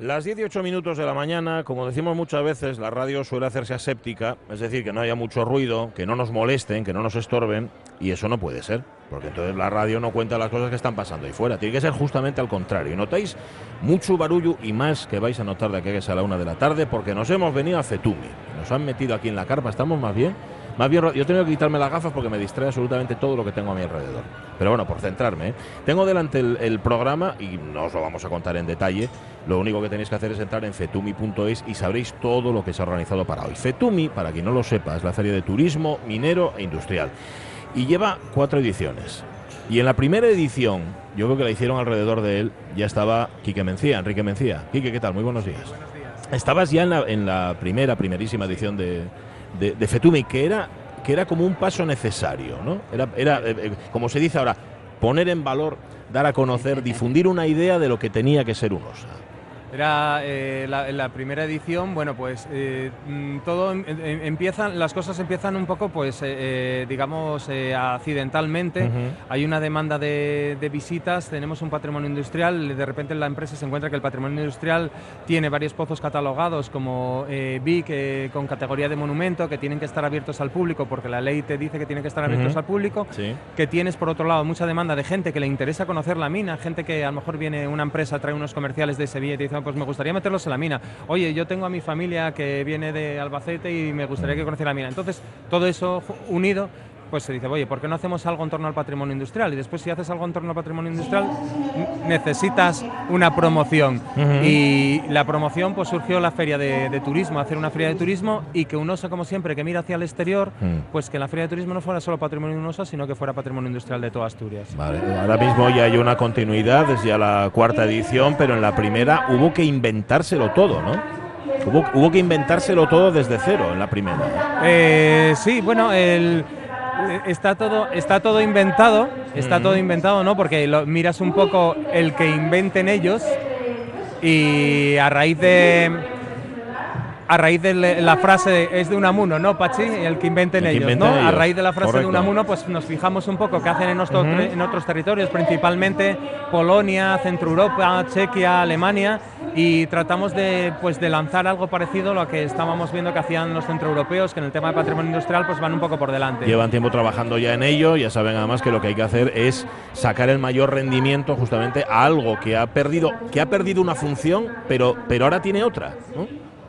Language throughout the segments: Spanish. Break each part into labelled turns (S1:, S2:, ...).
S1: Las 18 minutos de la mañana, como decimos muchas veces, la radio suele hacerse aséptica, es decir, que no haya mucho ruido, que no nos molesten, que no nos estorben, y eso no puede ser, porque entonces la radio no cuenta las cosas que están pasando ahí fuera. Tiene que ser justamente al contrario. notáis mucho barullo y más que vais a notar de aquí a la una de la tarde, porque nos hemos venido a Fetumi. Nos han metido aquí en la carpa, estamos más bien más bien, yo tengo que quitarme las gafas porque me distrae absolutamente todo lo que tengo a mi alrededor. Pero bueno, por centrarme, ¿eh? tengo delante el, programa y no os lo vamos a contar en detalle. Lo único que tenéis que hacer es entrar en fetumi.es y sabréis todo lo que se ha organizado para hoy. Fetumi, para quien no lo sepa, es la feria de turismo minero e industrial. Y lleva cuatro ediciones. Y en la primera edición, yo creo que la hicieron alrededor de él, ya estaba Quique Mencía, Enrique Mencía. Quique, ¿qué tal? Muy buenos días. Buenos días. Estabas ya en la, en la primera, primerísima edición de, de, Fetumi, que era, que era como un paso necesario, ¿no? Era, era eh, eh, como se dice ahora, poner en valor, dar a conocer, difundir una idea de lo que tenía que ser un OSA.
S2: Era eh, la, primera edición, bueno, pues eh, mm, todo em, em, empiezan, las cosas empiezan un poco, pues, eh, digamos, accidentalmente. Hay una demanda de, visitas, tenemos un patrimonio industrial, de repente la empresa se encuentra que el patrimonio industrial tiene varios pozos catalogados como BIC con categoría de monumento, que tienen que estar abiertos al público, porque la ley te dice que tienen que estar abiertos al público. Que tienes, por otro lado, mucha demanda de gente que le interesa conocer la mina, gente que a lo mejor viene una empresa, trae unos comerciales de Sevilla y te dice, pues me gustaría meterlos en la mina. Oye, yo tengo a mi familia que viene de Albacete y me gustaría que conociera la mina. Entonces, todo eso unido pues se dice, oye, ¿por qué no hacemos algo en torno al patrimonio industrial? Y después si haces algo en torno al patrimonio industrial, necesitas una promoción. Y la promoción, pues surgió la feria de, turismo, hacer una feria de turismo y que UNOSA, como siempre, que mira hacia el exterior, mm. pues que la feria de turismo no fuera solo patrimonio UNOSA, sino que fuera patrimonio industrial de toda Asturias.
S1: Vale, ahora mismo ya hay una continuidad desde la cuarta edición, pero en la primera hubo que inventárselo todo, ¿no? Hubo, que inventárselo todo desde cero en la primera.
S2: Eh, sí, bueno, el está todo, está todo inventado, está todo inventado, ¿no? Porque lo, miras un poco el que inventen ellos y a raíz de a raíz de la frase es de Unamuno, ¿no, Pachi? El que inventen ellos, ¿no? A raíz de la frase de Unamuno, pues nos fijamos un poco qué hacen en, en otros territorios, principalmente Polonia, Centro Europa, Chequia, Alemania, y tratamos de, pues, de lanzar algo parecido a lo que estábamos viendo que hacían los centroeuropeos, que en el tema de patrimonio industrial pues van un poco por delante.
S1: Llevan tiempo trabajando ya en ello, ya saben además que lo que hay que hacer es sacar el mayor rendimiento justamente a algo que ha perdido, que ha perdido una función, pero, pero ahora tiene otra. ¿no?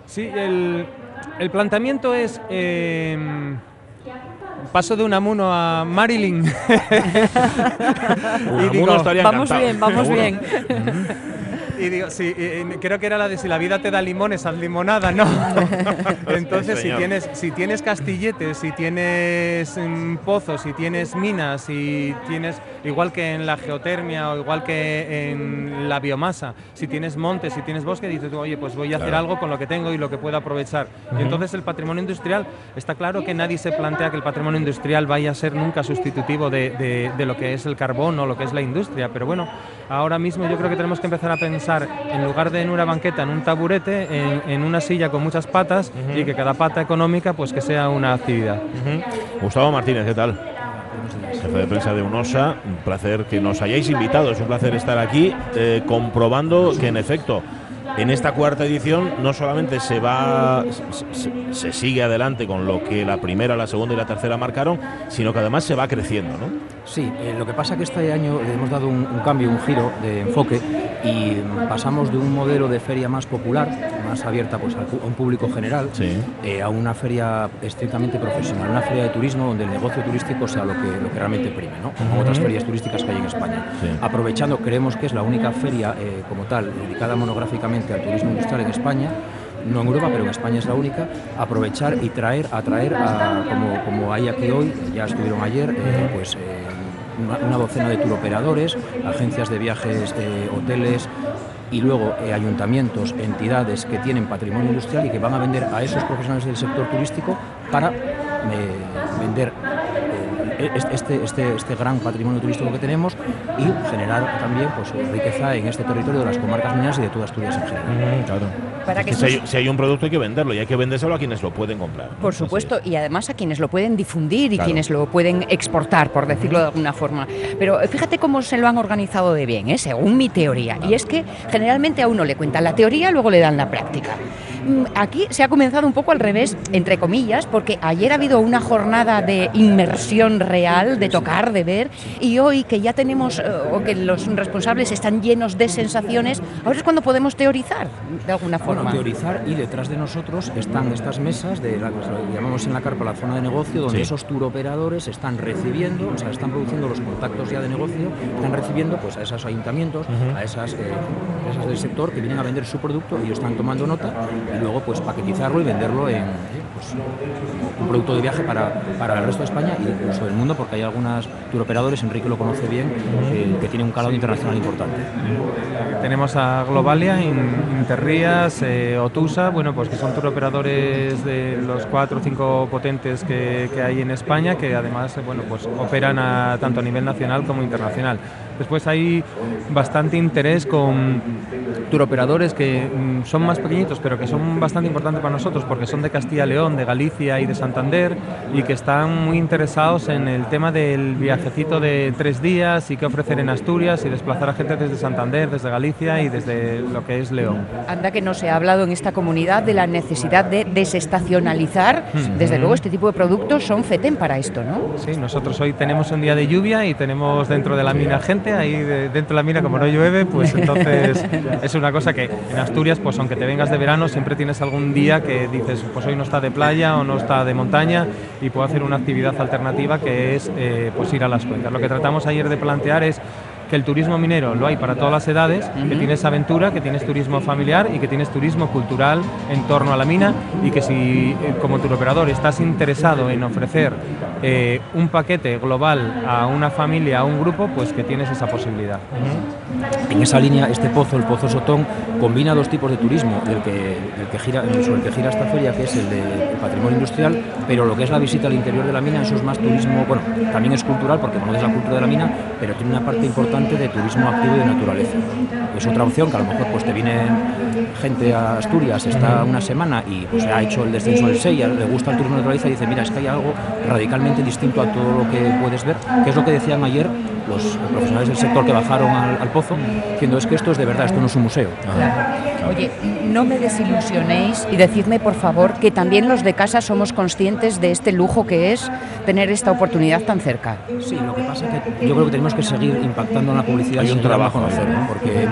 S2: Sí, el, planteamiento es... Eh, paso de un amuno a Marilyn.
S3: vamos bien, vamos bien.
S2: Y digo, sí, creo que era la de si la vida te da limones, haz limonada, ¿no? Entonces, si tienes, si tienes castilletes, si tienes mm, pozos, si tienes minas, si tienes, igual que en la geotermia o igual que en la biomasa, si tienes montes, si tienes bosque, dices tú, oye, pues voy a hacer algo con lo que tengo y lo que puedo aprovechar. Y entonces el patrimonio industrial, está claro que nadie se plantea que el patrimonio industrial vaya a ser nunca sustitutivo de, de lo que es el carbón o lo que es la industria, pero bueno, ahora mismo yo creo que tenemos que empezar a pensar en lugar de en una banqueta, en un taburete, en, una silla con muchas patas y que cada pata económica pues que sea una actividad.
S1: Gustavo Martínez, ¿qué tal? Jefe de prensa de UNOSA, un placer que nos hayáis invitado, es un placer estar aquí eh, comprobando que en efecto en esta cuarta edición no solamente se va se, sigue adelante con lo que la primera, la segunda y la tercera marcaron, sino que además se va creciendo, ¿no?
S4: Sí, eh, lo que pasa es que este año le hemos dado un, cambio, un giro de enfoque y pasamos de un modelo de feria más popular, más abierta pues, a un público general, eh, a una feria estrictamente profesional, una feria de turismo donde el negocio turístico sea lo que, lo que realmente prime, ¿no? como otras ferias turísticas que hay en España. Aprovechando, creemos que es la única feria eh, como tal dedicada monográficamente al turismo industrial en España, no en Europa, pero en España es la única, aprovechar y traer, atraer, a, como, como hay aquí hoy, ya estuvieron ayer, eh, pues eh, una, docena de turoperadores, agencias de viajes, eh, hoteles y luego ayuntamientos, entidades que tienen patrimonio industrial y que van a vender a esos profesionales del sector turístico para vender este, este, este gran patrimonio turístico que tenemos y generar también pues, riqueza en este territorio de las comarcas mineras y de toda Asturias en general.
S1: claro. Para que si, hay, un producto hay que venderlo y hay que vendérselo a quienes lo pueden comprar.
S3: Por supuesto, y además a quienes lo pueden difundir y quienes lo pueden exportar, por decirlo de alguna forma. Pero fíjate cómo se lo han organizado de bien, ¿eh? según mi teoría. Y es que generalmente a uno le cuentan la teoría, luego le dan la práctica. Mm, aquí se ha comenzado un poco al revés, entre comillas, porque ayer ha habido una jornada de inmersión real, de tocar, de ver, y hoy que ya tenemos, eh, o que los responsables están llenos de sensaciones, ahora es cuando podemos teorizar, de alguna forma.
S4: Bueno, teorizar y detrás de nosotros están estas mesas, de la, llamamos en la carpa la zona de negocio, donde esos tour operadores están recibiendo, o sea, están produciendo los contactos ya de negocio, están recibiendo pues a esos ayuntamientos, a esas eh, empresas del sector que vienen a vender su producto y están tomando nota y luego pues paquetizarlo y venderlo en pues, un producto de viaje para, para, el resto de España y incluso del mundo, porque hay algunas turoperadores, Enrique lo conoce bien, que tiene un calado internacional importante.
S2: Tenemos a Globalia, Interrías, eh, Otusa, bueno, pues que son turoperadores de los cuatro o cinco potentes que, que, hay en España, que además, bueno, pues operan a, tanto a nivel nacional como internacional. Después hay bastante interés con turoperadores que mm, son más pequeñitos, pero que son bastante importantes para nosotros porque son de Castilla León, de Galicia y de Santander y que están muy interesados en el tema del viajecito de tres días y qué ofrecer en Asturias y desplazar a gente desde Santander, desde Galicia y desde lo que es León.
S3: Anda que no se ha hablado en esta comunidad de la necesidad de desestacionalizar. Desde luego este tipo de productos son FETEN para esto, ¿no?
S2: Sí, nosotros hoy tenemos un día de lluvia y tenemos dentro de la mina gente, ahí dentro de la mina como no llueve, pues entonces es una cosa que en Asturias, pues aunque te vengas de verano, siempre tienes algún día que dices, pues hoy no está de playa o no está de montaña y puedo hacer una actividad alternativa que es eh, pues ir a las cuencas. Lo que tratamos ayer de plantear es que el turismo minero lo hay para todas las edades, que tienes aventura, que tienes turismo familiar y que tienes turismo cultural en torno a la mina y que si eh, como turoperador estás interesado en ofrecer eh, un paquete global a una familia, a un grupo, pues que tienes esa posibilidad.
S4: En esa línea, este pozo, el Pozo Sotón, combina dos tipos de turismo, el que, el que gira, sobre el que gira esta feria, que es el de patrimonio industrial, pero lo que es la visita al interior de la mina, eso es más turismo, bueno, también es cultural porque conoces la cultura de la mina, pero tiene una parte importante de turismo activo y de naturaleza. Es otra opción que a lo mejor pues te viene gente a Asturias, está una semana y pues ha hecho el descenso del Sella, le gusta el turismo de naturaleza y dice, mira, es que hay algo radicalmente distinto a todo lo que puedes ver, que es lo que decían ayer los profesionales del sector que bajaron al, pozo, diciendo es que esto es de verdad, esto no es un museo.
S3: Oye, no me desilusionéis y decidme por favor que también los de casa somos conscientes de este lujo que es tener esta oportunidad tan cerca.
S4: Sí, lo que pasa es que yo creo que tenemos que seguir impactando en la publicidad
S1: y un trabajo a hacer,
S2: porque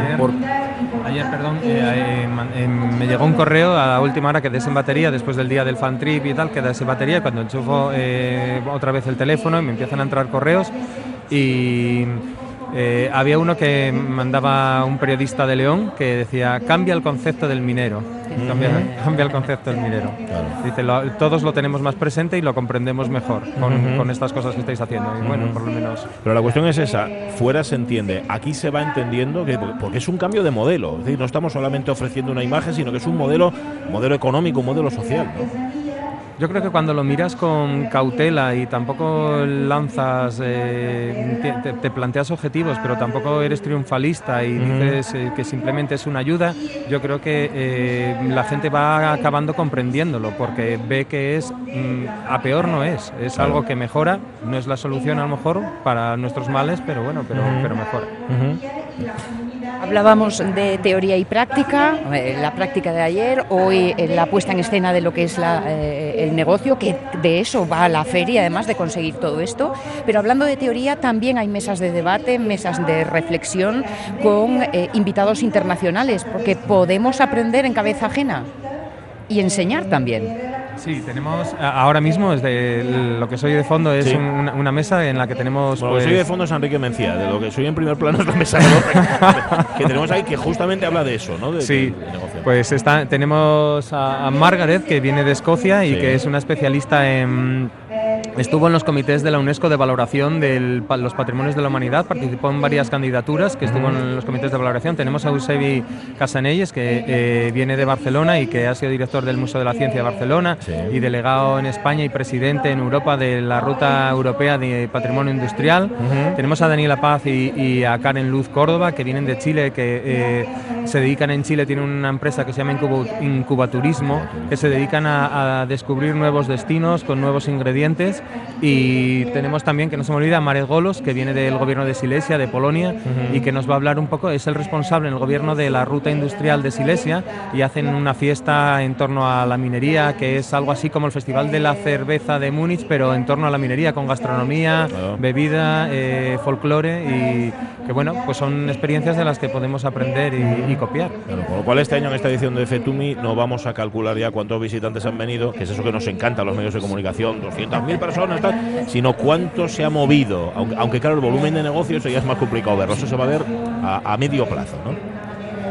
S2: ayer, perdón, eh, eh, me llegó un correo a la última hora que des en batería después del día del fan trip y tal, que des en batería cuando enchufo eh, otra vez el teléfono y me empiezan a entrar correos. Y eh, había uno que mandaba un periodista de León que decía cambia el concepto del minero. Cambia, el concepto del minero. Dice, todos lo tenemos más presente y lo comprendemos mejor con, estas cosas que estáis haciendo. Y bueno, por lo menos.
S1: Pero la cuestión es esa, fuera se entiende, aquí se va entendiendo que porque es un cambio de modelo. Es decir, no estamos solamente ofreciendo una imagen, sino que es un modelo, modelo económico, un modelo social.
S2: Yo creo que cuando lo miras con cautela y tampoco lanzas, eh, te, planteas objetivos, pero tampoco eres triunfalista y dices eh, que simplemente es una ayuda, yo creo que eh, la gente va acabando comprendiéndolo porque ve que es, mm, a peor no es, es algo que mejora, no es la solución a lo mejor para nuestros males, pero bueno, pero, pero mejora.
S3: Hablábamos de teoría y práctica, eh, la práctica de ayer, hoy eh, la puesta en escena de lo que es eh, el negocio, que de eso va a la feria, además de conseguir todo esto. Pero hablando de teoría, también hay mesas de debate, mesas de reflexión con invitados internacionales, porque podemos aprender en cabeza ajena y enseñar también.
S2: Sí, tenemos ahora mismo desde lo que soy de fondo es una, mesa en la que tenemos.
S1: Lo que soy de pues fondo es Enrique Mencía, de lo que soy en primer plano es la mesa que tenemos ahí que justamente habla de eso, ¿no?
S2: sí, pues está, tenemos a, Margaret que viene de Escocia y que es una especialista en Estuvo en los comités de la UNESCO de valoración de los patrimonios de la humanidad, participó en varias candidaturas que estuvo en los comités de valoración. Tenemos a Eusebi Casanelles, que eh, viene de Barcelona y que ha sido director del Museo de la Ciencia de Barcelona y delegado en España y presidente en Europa de la Ruta Europea de Patrimonio Industrial. Tenemos a Daniela Paz y, a Karen Luz Córdoba, que vienen de Chile, que eh, se dedican en Chile, tienen una empresa que se llama Incubaturismo, que se dedican a, a descubrir nuevos destinos con nuevos ingredientes y tenemos también, que no se me olvida, Marek Golos, que viene del gobierno de Silesia, de Polonia, y que nos va a hablar un poco, es el responsable en el gobierno de la ruta industrial de Silesia, y hacen una fiesta en torno a la minería, que es algo así como el Festival de la Cerveza de Múnich, pero en torno a la minería, con gastronomía, bebida, eh, folclore, y que bueno, pues son experiencias de las que podemos aprender y, copiar.
S1: con lo cual este año en esta edición de FETUMI no vamos a calcular ya cuántos visitantes han venido, que es eso que nos encanta a los medios de comunicación, 200.000 personas, sino cuánto se ha movido. Aunque, claro, el volumen de negocios ya es más complicado verlo. Eso se va a ver a, medio plazo, ¿no?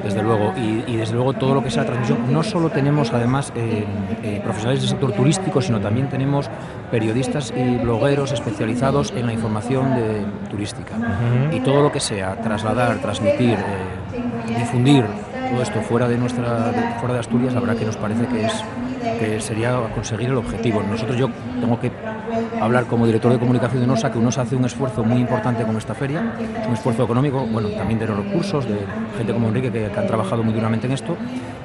S4: desde luego. Y, desde luego todo lo que sea transmisión, no solo tenemos además eh, eh, profesionales del sector turístico, sino también tenemos periodistas y blogueros especializados en la información de, turística. Y todo lo que sea trasladar, transmitir, eh, difundir todo esto fuera de nuestra fuera de Asturias, la verdad que nos parece que es que sería conseguir el objetivo. Nosotros yo tengo que hablar como director de comunicación de NOSA que UNOSA hace un esfuerzo muy importante con esta feria, un esfuerzo económico, bueno, también de los recursos, de gente como Enrique que, han trabajado muy duramente en esto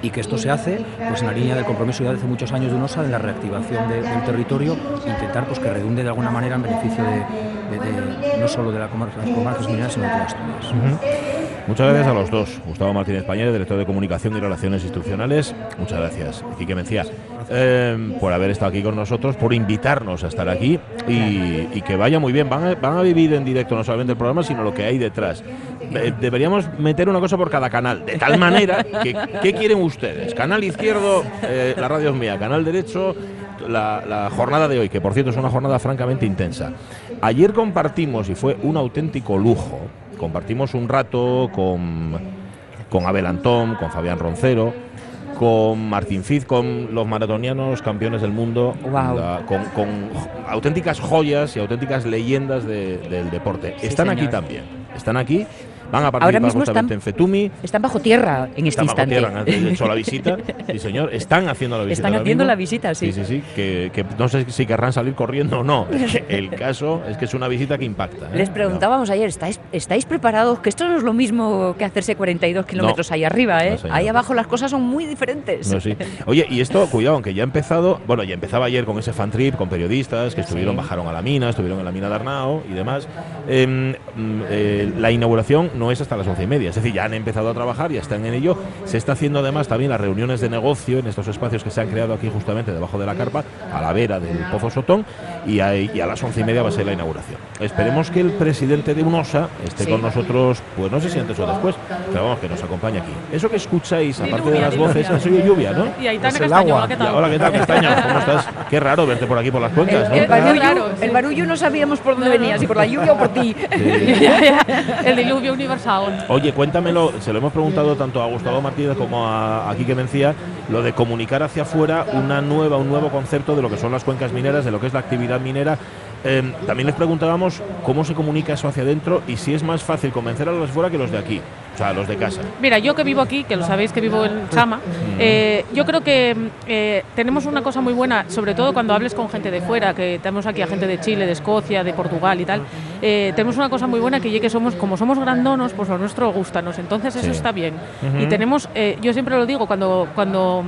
S4: y que esto se hace pues en la línea del compromiso ya de hace muchos años de UNOSA de la reactivación del territorio, intentar pues que redunde de alguna manera en beneficio de, no solo de la las comarcas mineras, sino de todas Asturias.
S1: Muchas gracias a los dos. Gustavo Martínez Pañera, director de Comunicación y Relaciones Institucionales. Muchas gracias, Quique Mencía, eh, por haber estado aquí con nosotros, por invitarnos a estar aquí y, que vaya muy bien. Van a, van a, vivir en directo no solamente el programa, sino lo que hay detrás. Eh, deberíamos meter una cosa por cada canal, de tal manera que, ¿qué quieren ustedes? Canal izquierdo, eh, la radio es mía. Canal derecho, la, la, jornada de hoy, que por cierto es una jornada francamente intensa. Ayer compartimos y fue un auténtico lujo compartimos un rato con, con Abel Antón, con Fabián Roncero, con Martín Fiz, con los maratonianos campeones del mundo, con, auténticas joyas y auténticas leyendas del deporte. Están aquí también, están aquí Van a participar
S3: Ahora
S1: justamente en Fetumi.
S3: Están bajo tierra en este
S1: están
S3: instante.
S1: Bajo tierra, han hecho la visita. Sí, señor. Están haciendo la visita.
S3: Están haciendo la visita, sí.
S1: Sí, sí, sí. Que, no sé si querrán salir corriendo o no. El caso es que es una visita que impacta.
S3: ¿eh? Les preguntábamos ayer, ¿estáis, ¿estáis preparados? Que esto no es lo mismo que hacerse 42 kilómetros ahí arriba, ¿eh? ahí abajo las cosas son muy diferentes.
S1: Oye, y esto, cuidado, aunque ya ha empezado, bueno, ya empezaba ayer con ese fan trip, con periodistas que estuvieron, bajaron a la mina, estuvieron en la mina de Arnao y demás. Em, mm, eh, la inauguración no es hasta las once y media es decir, ya han empezado a trabajar, ya están en ello. Se está haciendo además también las reuniones de negocio en estos espacios que se han creado aquí justamente debajo de la carpa, a la vera del Pozo Sotón, y a, las once y media va a ser la inauguración. Esperemos que el presidente de UNOSA esté con nosotros, pues no sé si antes o después, pero vamos, que nos acompañe aquí. Eso que escucháis, aparte de las voces, eso es lluvia, ¿no?
S5: Y ahí está el agua. ¿qué tal?
S1: hola, ¿qué tal, Castaño? ¿Cómo estás? Qué raro verte por aquí por las cuencas, ¿no?
S3: El, barullo, el barullo no sabíamos por dónde venía, si por la lluvia o por ti.
S5: el diluvio universal.
S1: Oye, cuéntamelo, se lo hemos preguntado tanto a Gustavo Martínez como a, a Quique Mencía, lo de comunicar hacia afuera una nueva, un nuevo concepto de lo que son las cuencas mineras, de lo que es la actividad minera. Em, también les preguntábamos cómo se comunica eso hacia adentro y si es más fácil convencer a los de fuera que los de aquí, o sea, los de casa.
S5: Mira, yo que vivo aquí, que lo sabéis que vivo en Chama, eh, yo creo que eh, tenemos una cosa muy buena, sobre todo cuando hables con gente de fuera, que tenemos aquí a gente de Chile, de Escocia, de Portugal y tal, eh, tenemos una cosa muy buena que ya que somos, como somos grandonos, pues lo nuestro gustanos, entonces eso está bien. Y tenemos, yo siempre lo digo, cuando, cuando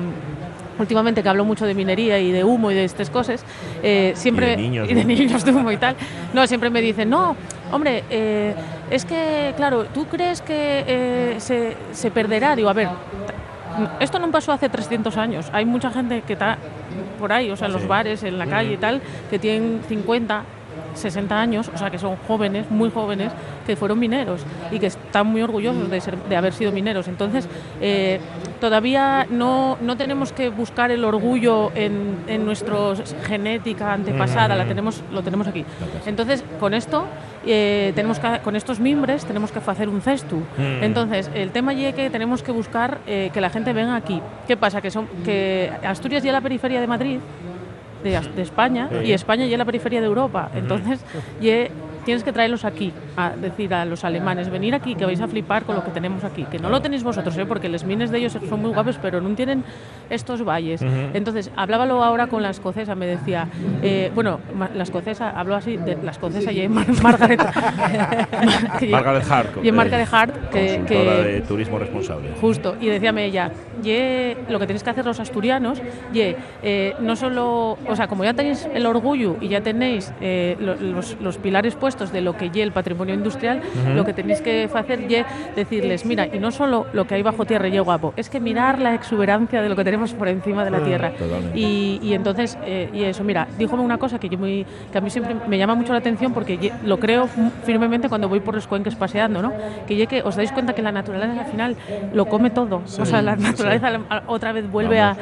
S5: últimamente que hablo mucho de minería y de humo y de estas cosas, eh, siempre...
S1: Y
S5: de, niños, de humo y tal. No, siempre me dicen, no, hombre, eh, es que, claro, ¿tú crees que eh, se, se, perderá? Digo, a ver, esto no pasó hace 300 años. Hay mucha gente que está por ahí, o sea, en los bares, en la calle y tal, que tienen 50, 60 años, o sea que son jóvenes, muy jóvenes, que fueron mineros y que están muy orgullosos de, ser, de haber sido mineros. Entonces, eh, todavía no, no, tenemos que buscar el orgullo en, en nuestra genética antepasada, la tenemos, lo tenemos aquí. Entonces, con esto, eh, tenemos que, con estos mimbres, tenemos que hacer un cestu. Mm. Entonces, el tema es que tenemos que buscar eh, que la gente venga aquí. ¿Qué pasa? Que, son, que Asturias y la periferia de Madrid de, de España y España ya es la periferia de Europa. Entonces, ye tienes que traerlos aquí, a decir a los alemanes, venir aquí, que vais a flipar con lo que tenemos aquí, que no lo tenéis vosotros, ¿eh? porque los mines de ellos son muy guapos, pero no tienen estos valles. Entonces, hablábalo ahora con la escocesa, me decía, eh, bueno, la escocesa, habló así, de la escocesa y Margaret,
S1: Margaret Hart,
S5: y Margaret Hart, que, que
S1: de turismo responsable.
S5: Justo, y decíame ella, ye, lo que tenéis que hacer los asturianos, ye, eh, no solo, o sea, como ya tenéis el orgullo y ya tenéis eh, los, los pilares puestos, de lo que ye el patrimonio industrial, lo que tenéis que hacer es decirles, mira, y no solo lo que hay bajo tierra y guapo, es que mirar la exuberancia de lo que tenemos por encima de la tierra. Y, y, entonces, eh, y eso, mira, díjome una cosa que, yo muy, que a mí siempre me llama mucho la atención porque lo creo firmemente cuando voy por los cuenques paseando, ¿no? Que ye que os dais cuenta que la naturaleza al final lo come todo. O sea, la naturaleza otra vez vuelve a,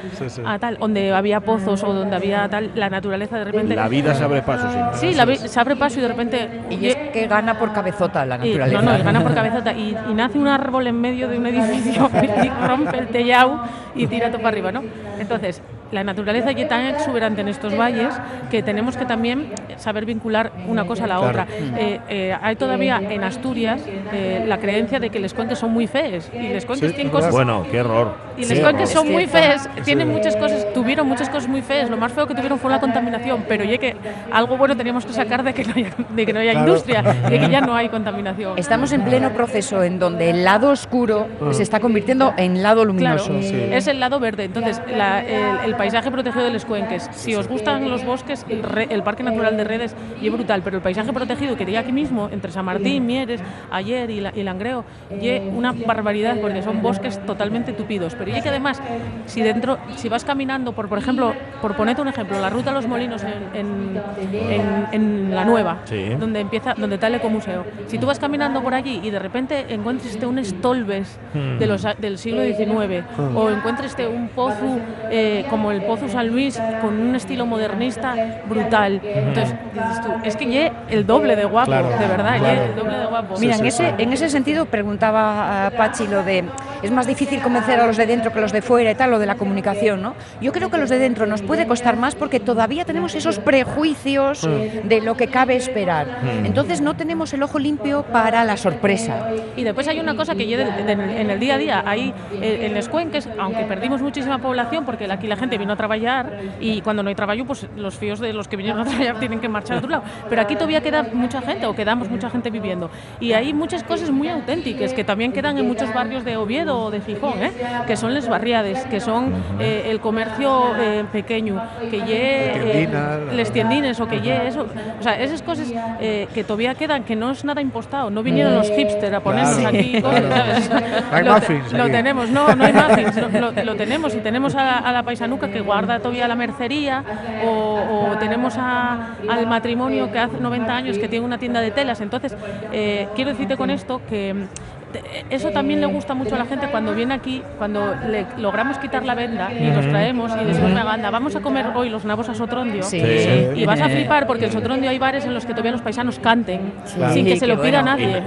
S5: a, tal, donde había pozos o donde había tal, la naturaleza de repente...
S1: La vida se abre paso,
S5: sí. Sí, la, se abre paso y de repente
S3: y es que gana por cabezota la naturaleza.
S5: Y, no, no, gana por cabezota. Y, nace un árbol en medio de un edificio y rompe el tellado y tira todo para arriba, ¿no? Entonces, la naturaleza es tan exuberante en estos valles que tenemos que también saber vincular una cosa a la otra. Eh, eh, hay todavía en Asturias eh, la creencia de que los cuenques son muy fees y les cuenques tienen cosas.
S1: Bueno, qué error.
S5: Y les cuenques son muy fees, tienen muchas cosas, tuvieron muchas cosas muy fees. Lo más feo que tuvieron fue la contaminación, pero ya que algo bueno teníamos que sacar de que no haya, de que no haya industria, de que ya no hay contaminación.
S3: Estamos en pleno proceso en donde el lado oscuro ah. se está convirtiendo en lado luminoso.
S5: Es el lado verde. Entonces, el paisaje protegido de los cuenques. Si os gustan los bosques, el, Parque Natural de Redes y es brutal, pero el paisaje protegido que hay aquí mismo, entre San Martín, Mieres, Ayer y, Langreo, y una barbaridad porque son bosques totalmente tupidos. Pero y que además, si dentro, si vas caminando por, por ejemplo, por ponerte un ejemplo, la ruta a los molinos en, en, la nueva, donde empieza, donde está el ecomuseo. Si tú vas caminando por allí y de repente encuentres este un estolbes de los, del siglo XIX o encuentres este un pozo eh, como el pozo San Luis con un estilo modernista brutal. Entonces, dices tú, es que ye el doble de guapo, de verdad, el doble de guapo.
S3: Mira, en, ese, en ese sentido preguntaba a Pachi lo de, es más difícil convencer a los de dentro que los de fuera y tal, lo de la comunicación, ¿no? Yo creo que los de dentro nos puede costar más porque todavía tenemos esos prejuicios mm. de lo que cabe esperar. Mm. Entonces no tenemos el ojo limpio para la sorpresa.
S5: Y después hay una cosa que en el día a día, ahí eh, en los cuenques, aunque perdimos muchísima población porque aquí la gente vino a trabajar y cuando no hay trabajo, pues los fíos de los que vinieron a trabajar tienen que marchar a otro lado. Pero aquí todavía queda mucha gente o quedamos mucha gente viviendo. Y hay muchas cosas muy auténticas que también quedan en muchos barrios de Oviedo o de Gijón, ¿eh? que son les barriades, que son eh, el comercio eh, pequeño, que ye les tiendines o que eso. O sea, esas cosas que todavía quedan, que no es nada impostado. No vinieron los hipsters a ponernos aquí ¿sabes?
S6: lo,
S5: lo, tenemos, no, no hay muffins, lo, tenemos y tenemos a, a la paisanuca que guarda todavía la mercería o, tenemos al matrimonio que hace 90 años que tiene una tienda de telas. Entonces, eh, quiero decirte con esto que eso también le gusta mucho a la gente cuando viene aquí, cuando le logramos quitar la venda y los traemos y decimos una banda, vamos a comer hoy los nabos a Sotrondio. Y vas a flipar porque en Sotrondio hay bares en los que todavía los paisanos canten sin que se lo pida nadie.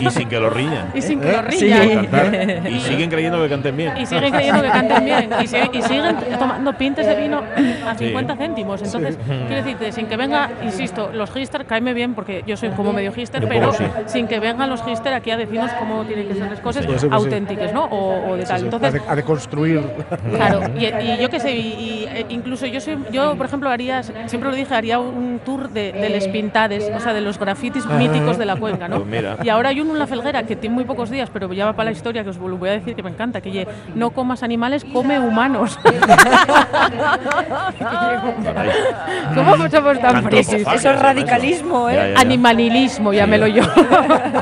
S1: Y, sin que lo riñan.
S5: Y sin que lo riñan.
S1: Y siguen creyendo que canten bien.
S5: Y siguen creyendo que canten bien. Y, siguen tomando pintes de vino a 50 céntimos. Entonces, quiero decirte, sin que venga, insisto, los gister, caeme bien porque yo soy como medio gister, pero sin que vengan los gister aquí a decirnos cómo tienen que ser las cosas auténticas, ¿no? O, de tal. Entonces,
S6: a, de, construir.
S5: Claro, y, yo qué sé, y, e incluso yo soy, yo por ejemplo haría, siempre lo dije, haría un tour de, de les pintades, o sea, de los grafitis míticos de la cuenca, ¿no? Pues y ahora hay uno en la felguera que tiene muy pocos días, pero ya va para la historia que os voy a decir que me encanta, que no comas animales, come humanos. ¿Cómo somos tan frisis?
S3: Eso es radicalismo, ¿eh?
S5: Animalilismo, llámelo yo.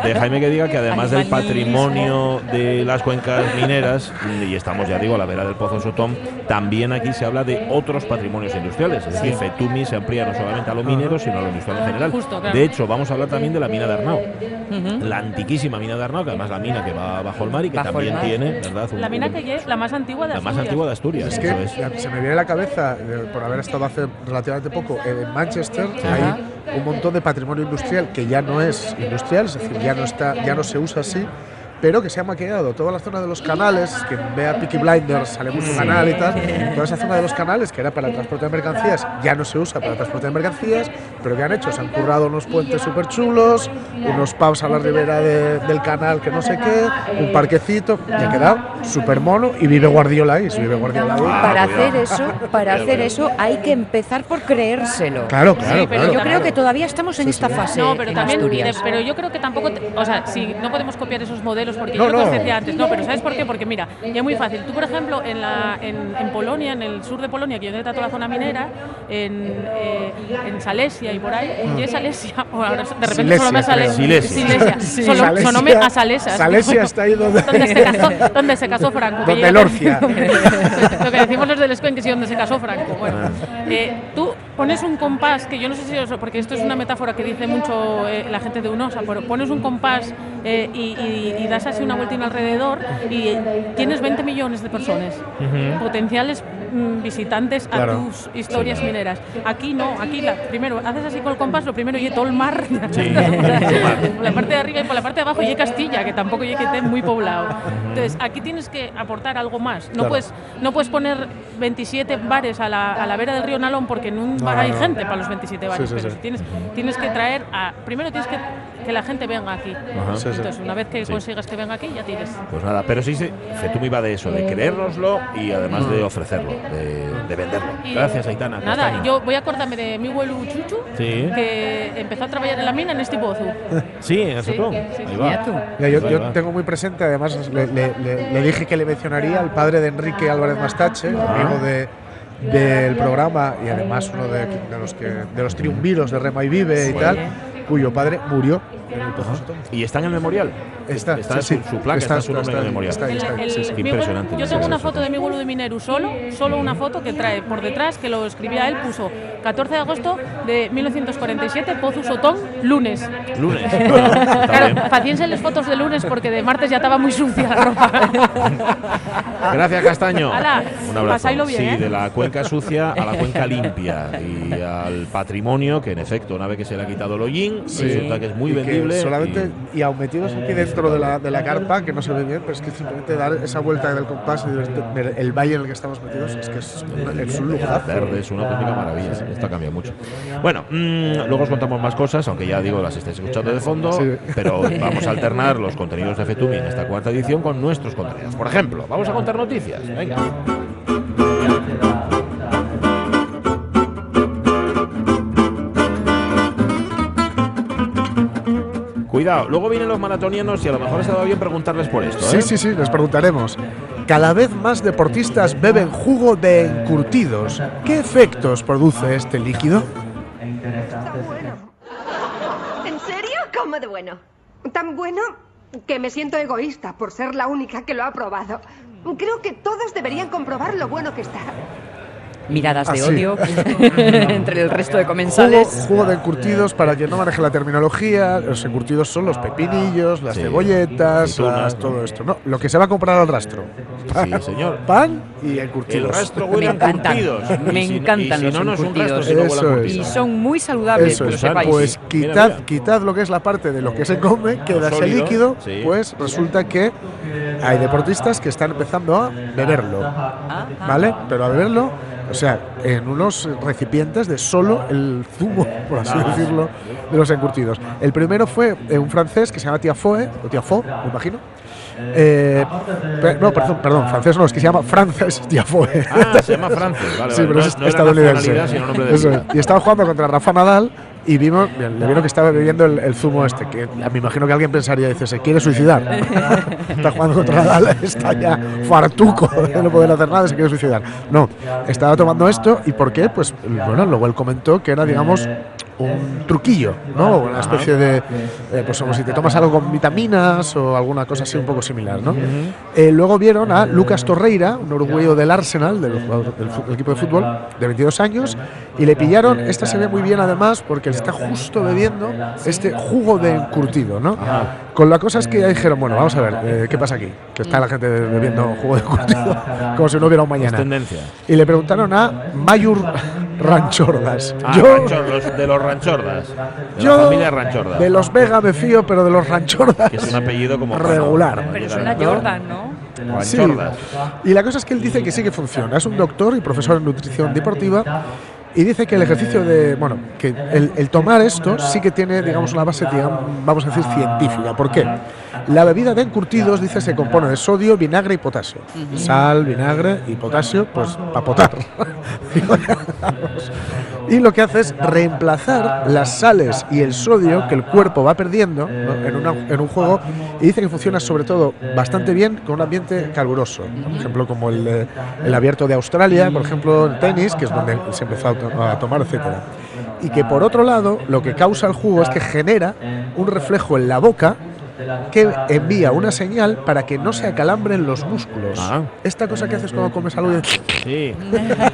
S1: Déjame que diga que además del patrimonio de las cuencas mineras, y estamos ya digo a la vera del Pozo Sotón, también aquí se habla de otros patrimonios industriales. Es decir, Fetumi se amplía no solamente a lo minero, sino a lo industrial en general. De hecho, vamos a hablar también de la mina de Arnau. La antiquísima mina de Arnau, que además la mina que va bajo el mar y que también tiene, ¿verdad?
S5: la mina que es la más antigua de
S1: Asturias. La más antigua de Asturias.
S6: Es que se me viene a la cabeza, eh, por haber estado hace relativamente poco en Manchester, hay un montón de patrimonio industrial que ya no es industrial, es decir, ya no, está, ya no se usa así pero que se ha maquillado toda la zona de los canales, que vea Peaky Blinders, sale mucho canal y tal, toda esa zona de los canales que era para el transporte de mercancías, ya no se usa para el transporte de mercancías, pero que han hecho, se han currado unos puentes súper chulos, unos pubs a la ribera de- del canal que no sé qué, un parquecito, y ha quedado súper mono y vive Guardiola ahí, si vive Guardiola ahí.
S3: Para hacer eso, para hacer eso hay que empezar por creérselo.
S6: Claro, claro,
S5: Sí, pero
S6: claro.
S3: Yo creo que todavía estamos en esta fase
S5: No, pero
S3: en
S5: también, pero yo creo que tampoco, te- o sea, si no podemos copiar esos modelos, porque
S6: No,
S5: yo lo que os
S6: no.
S5: decía antes, no, pero ¿sabes por qué? Porque mira, ya es muy fácil. Tú, por ejemplo, en, la, en, en Polonia, en el sur de Polonia, que yo toda la zona minera, en, eh, en Salesia y por ahí, y es Salesia, o ahora de repente
S6: Silesia,
S5: solo me sale
S6: creo.
S1: Silesia.
S5: Silesia.
S6: Sí.
S5: Solo,
S6: Salesia-
S5: sonóme a Salesas.
S6: Salesia está ahí donde-
S5: donde se casó, donde se casó Franco.
S6: Donde
S5: yo-
S6: Lorcia.
S5: lo que decimos los del Escuén, que sí, donde se casó Franco. Bueno,
S6: Ah.
S5: eh, tú pones un compás, que yo no sé si os, porque esto es una metáfora que dice mucho eh, la gente de UNOSA, pero pones un compás eh, y, y- y das así una vueltina alrededor y tienes 20 millones de personas, potenciales mm, visitantes a tus historias mineras. Aquí no, aquí la, primero haces así con el compás, lo primero y todo el mar.
S1: Sí.
S5: por la parte de arriba y por la parte de abajo y Castilla, que tampoco y que esté muy poblado. Entonces, aquí tienes que aportar algo más. No,
S6: Claro.
S5: puedes, no puedes poner 27 bares a la, a la vera del río Nalón porque en un
S6: No,
S5: bar
S6: no,
S5: hay
S6: no.
S5: gente para los 27 bares,
S6: Sí, sí,
S5: pero
S6: sí.
S5: si tienes, tienes que traer a... Primero tienes que que la gente venga aquí. Entonces, una vez que
S1: Sí.
S5: consigas que venga aquí, ya tienes.
S1: Pues nada, pero sí, sí, Fetum iba de eso, de creérnoslo y además de ofrecerlo, de, de venderlo.
S5: Y
S1: Gracias, Aitana.
S5: Nada, yo voy a acordarme de mi abuelo Chuchu,
S1: Sí.
S5: que empezó a trabajar en la mina en este pozo.
S1: Sí, en
S5: Sí,
S1: Ahí
S5: sí.
S1: va.
S3: Mira tú.
S6: Yo, tengo muy presente, además le, le- le- le dije que le mencionaría al padre de Enrique Álvarez Mastache, amigo de, del programa y además uno de, de los que de los triunviros de Rema y Vive y tal, cuyo padre murió
S1: Y está en el memorial.
S6: Está,
S1: Está
S6: sí,
S1: su, su placa, está, su nombre memorial.
S6: está
S5: mi abuelo-
S1: Impresionante.
S5: yo tengo una foto de mi abuelo de Mineru solo, solo una foto que trae por detrás, que lo escribía él, puso 14 de agosto de 1947, Pozu Sotón, lunes.
S1: Lunes. Bueno,
S5: Claro, paciencia las fotos de lunes porque de martes ya estaba muy sucia la ropa.
S1: Gracias, Castaño.
S5: Hala,
S1: Un abrazo.
S5: bien,
S1: sí,
S5: ¿eh?
S1: de la cuenca sucia a la cuenca limpia y al patrimonio que, en efecto, una vez que se le ha quitado el hollín, resulta que es muy
S6: Y
S1: vendible.
S6: solamente,
S1: y-
S6: y aún metidos aquí dentro de la, de la carpa, que no se ve bien, pero es que simplemente dar esa vuelta del compás y ver el valle en el que estamos metidos es que es, es un lugar.
S1: Verde es una auténtica maravilla. Esto ha cambiado mucho. Bueno, mm, luego os contamos más cosas, aunque ya digo, las estáis escuchando de fondo,
S6: Sí.
S1: pero vamos a alternar los contenidos de Fetumi en esta cuarta edición con nuestros contenidos. Por ejemplo, vamos a contar noticias. Venga. Cuidado, luego vienen los maratonianos y a lo mejor se va bien preguntarles por esto.
S6: Sí,
S1: ¿eh?
S6: sí, sí, les preguntaremos. Cada vez más deportistas beben jugo de encurtidos. ¿Qué efectos produce este líquido?
S7: ¿En serio? ¿Cómo de bueno? Tan bueno que me siento egoísta por ser la única que lo ha probado. Creo que todos deberían comprobar lo bueno que está.
S3: Miradas de
S6: Ah, sí.
S3: odio entre el resto de
S6: Jugo,
S3: comensales.
S6: jugo de encurtidos, para quien no maneje la terminología, los encurtidos son los pepinillos, las
S1: Sí.
S6: cebolletas, las- todo esto. No, lo que se va a comprar al rastro.
S1: Sí, señor.
S6: Pan y
S1: El
S6: encurtidos.
S1: rastro
S3: Me
S1: huele
S3: encantan,
S1: encurtidos.
S3: me
S1: Y si-
S3: encantan
S1: y si
S3: los encurtidos. Y son muy saludables,
S6: Eso
S3: que lo
S6: es.
S3: sepáis.
S6: Pues quitad,
S1: mira.
S6: quitad lo que es la parte de lo que se come, queda ese líquido,
S1: sí.
S6: pues resulta que hay deportistas que están empezando a beberlo. ¿Vale? Pero a beberlo, o sea, en unos recipientes de solo el zumo, por así decirlo, de los encurtidos. El primero fue eh, un francés que se llama Tiafoe, o Tiafo, me imagino. Eh, no, perdón, perdón, francés no, es que se llama Frances Tiafoe.
S1: Ah, se llama Francis, vale,
S6: Sí,
S1: vale.
S6: pero
S1: no,
S6: es
S1: no
S6: estadounidense.
S1: nacionalidad, sino nombre de
S6: Eso
S1: pila.
S6: es. Y estaba jugando contra Rafa Nadal y vimos, le vieron que estaba bebiendo el, el zumo este, que me imagino que alguien pensaría, dice, se quiere suicidar. está jugando contra Nadal, está ya fartuco de no poder hacer nada, se quiere suicidar. No, estaba tomando esto y ¿por qué? Pues bueno, luego él comentó que era, digamos, un truquillo, ¿no? Una especie de, eh, pues como si te tomas algo con vitaminas o alguna cosa así un poco similar, ¿no? Eh, luego vieron a Lucas Torreira, un uruguayo del Arsenal, del, del del equipo de fútbol, de 22 años, y le pillaron, esta se ve muy bien además, porque está justo bebiendo este jugo de encurtido, ¿no? Con la cosa es que ya dijeron, bueno, vamos a ver, eh, ¿qué pasa aquí? Que está la gente bebiendo jugo de curtido como si no hubiera un mañana.
S1: tendencia.
S6: Y le preguntaron a Mayur Ranchordas.
S1: Ah,
S6: yo,
S1: Ranchor- de los Ranchordas. De
S6: yo
S1: la familia Ranchordas.
S6: de los Vega me fío, pero de los Ranchordas
S1: Que es un apellido como
S6: regular.
S3: Pero suena Jordan, ¿no?
S6: Sí.
S1: Ranchordas.
S6: Y la cosa es que él dice que sí que funciona. Es un doctor y profesor en nutrición deportiva. Y dice que el ejercicio de. Bueno, que el, tomar esto sí que tiene, digamos, una base, digamos, vamos a decir, científica. ¿Por qué? La bebida de encurtidos, dice, se compone de sodio, vinagre y potasio. Sal, vinagre y potasio, pues para potar. y lo que hace es reemplazar las sales y el sodio que el cuerpo va perdiendo ¿no? en, una- en un juego. Y dice que funciona sobre todo bastante bien con un ambiente caluroso. Por ejemplo, como el, de- el abierto de Australia, por ejemplo, el tenis, que es donde se empezó a tomar, etcétera. Y que por otro lado, lo que causa el jugo es que genera un reflejo en la boca que envía una señal para que no se acalambren los músculos.
S1: Ah.
S6: Esta cosa que haces cuando comes algo y
S1: Sí.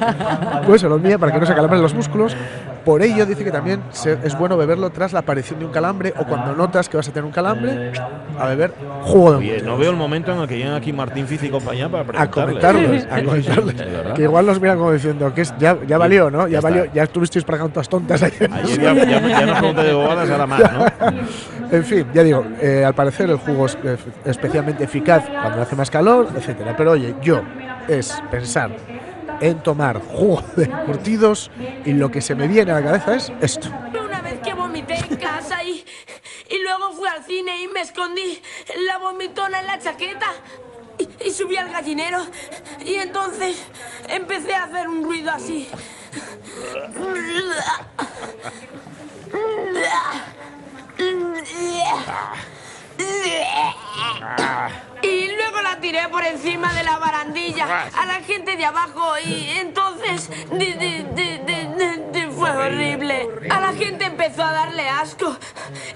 S6: pues se lo envía para que no se calambren los músculos. Por ello dice que también se- es bueno beberlo tras la aparición de un calambre o cuando notas que vas a tener un calambre, a beber jugo de
S1: no veo el momento en el que lleguen aquí Martín Fiz y compañía para
S6: a
S1: preguntarles.
S6: a comentarles.
S1: De
S6: que igual los miran como diciendo que es, ya, ya valió, ¿no? Ya, valió, ya estuvisteis pagando todas tontas ayer.
S1: Ayer ya, ya, ya nos pregunté de bobadas, ahora más, ¿no?
S6: En fin, ya digo, eh, al parecer el jugo es especialmente eficaz cuando hace más calor, etcétera. Pero oye, yo es pensar en tomar jugo de curtidos y lo que se me viene a la cabeza es esto.
S8: Una vez que vomité en casa y, y luego fui al cine y me escondí la vomitona en la chaqueta y, y subí al gallinero y entonces empecé a hacer un ruido así. Y luego la tiré por encima de la barandilla a la gente de abajo y entonces fue horrible. A la gente empezó a darle asco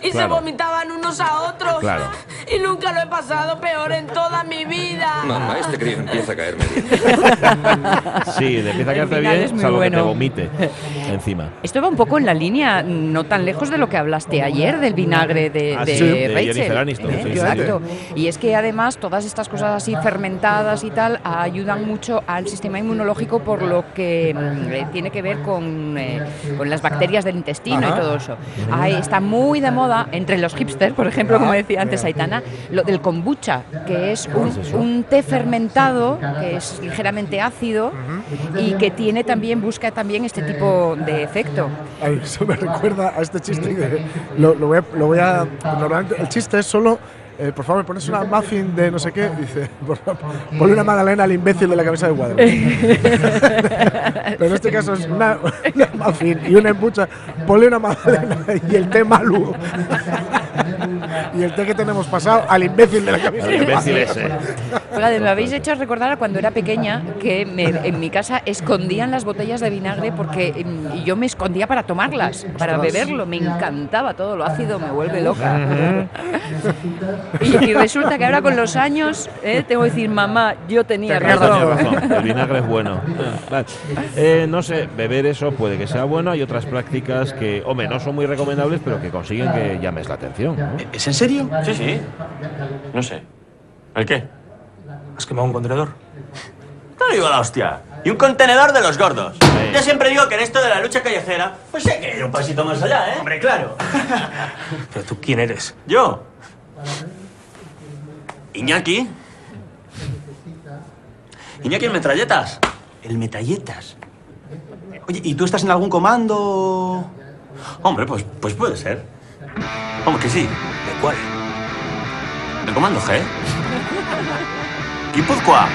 S8: y se vomitaban unos a otros.
S1: Claro.
S8: Y nunca lo he pasado peor en toda mi vida.
S9: Mamá, este crío empieza a caerme bien.
S1: Sí, empieza a
S3: final
S1: bien, salvo que te
S3: bueno.
S1: vomite encima.
S3: Esto va un poco en la línea, no tan lejos de lo que hablaste ayer del vinagre de,
S1: Ah,
S3: de
S1: sí, de
S3: Rachel.
S1: Jennifer Aniston,
S3: ¿eh?
S1: sí, sí,
S3: Exacto. Y es que además todas estas cosas así fermentadas y tal ayudan mucho al sistema inmunológico por lo que mm, eh, tiene que ver con, eh, con las bacterias del intestino
S6: Ajá.
S3: y todo eso. Ahí está muy de moda entre los hipsters, por ejemplo, como decía antes Aitana, lo del kombucha, que es un, un té fermentado que es ligeramente ácido y que tiene también busca también este tipo de efecto.
S6: Ay, eso me recuerda a este chiste lo, lo voy a, lo voy a- Normalmente el chiste es solo. Eh, por favor, ¿me pones una muffin de no sé qué? Dice, por favor, ponle una magdalena al imbécil de la cabeza de cuadro. Pero en este caso es una, una muffin y una embucha. Ponle una magdalena y el té malu. y el té que tenemos pasado al imbécil de la cabeza
S1: El
S6: de
S1: imbécil ese.
S3: Fíjate, me habéis hecho recordar a cuando era pequeña que me- en mi casa escondían las botellas de vinagre porque mm, y yo me escondía para tomarlas, para beberlo. Me encantaba todo lo ácido, me vuelve loca. y, y resulta que ahora con los años eh, tengo que decir, mamá, yo tenía razón.
S1: razón, el vinagre es bueno. Vale. Eh, no sé, beber eso puede que sea bueno. Hay otras prácticas que, hombre, no son muy recomendables, pero que consiguen que llames la atención. ¿no?
S10: ¿Es en serio?
S11: Sí, sí. No sé. ¿El qué?
S10: ¿Has quemado un contenedor?
S11: No digo la hostia. Y un contenedor de los gordos. Yo siempre digo que en esto de la lucha callejera, pues hay que ir un pasito más allá, ¿eh?
S10: Hombre, claro. Pero tú, ¿quién eres?
S11: Yo. Iñaki. Iñaki en metralletas.
S10: El metralletas. Oye, ¿y tú estás en algún comando?
S11: Hombre, pues, pues puede ser. Hombre, que sí.
S10: ¿De cuál?
S11: El comando G. Guipúzcoa.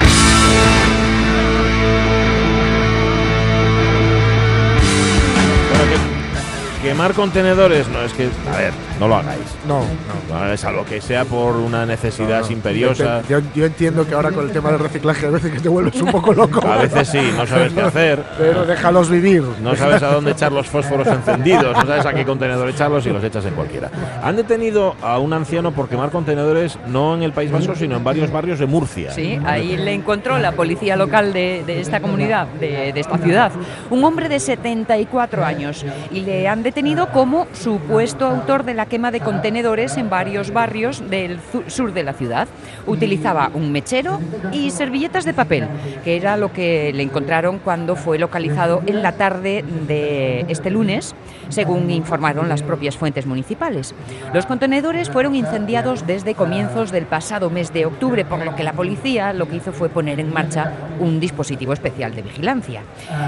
S1: Bueno, que- quemar contenedores, no es que, a ver, no lo hagáis.
S6: No, no.
S1: No hagáis algo que sea por una necesidad imperiosa.
S6: Yo, yo entiendo que ahora con el tema del reciclaje a veces que te vuelves un poco loco.
S1: A veces sí, no sabes qué hacer.
S6: Pero déjalos vivir.
S1: No sabes a dónde echar los fósforos encendidos, no sabes a qué contenedor echarlos y los echas en cualquiera. Han detenido a un anciano por quemar contenedores no en el País Vasco, sino en varios barrios de Murcia.
S3: Sí, ahí le encontró la policía local de, de esta comunidad, de, de esta ciudad, un hombre de 74 años y le han detenido como supuesto autor de la quema de contenedores en varios barrios del sur de la ciudad. Utilizaba un mechero y servilletas de papel, que era lo que le encontraron cuando fue localizado en la tarde de este lunes, según informaron las propias fuentes municipales. Los contenedores fueron incendiados desde comienzos del pasado mes de octubre, por lo que la policía lo que hizo fue poner en marcha un dispositivo especial de vigilancia.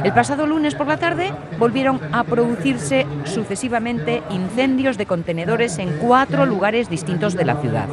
S3: El pasado lunes por la tarde volvieron a producirse sucesivamente incendios de contenedores en cuatro lugares distintos de la ciudad.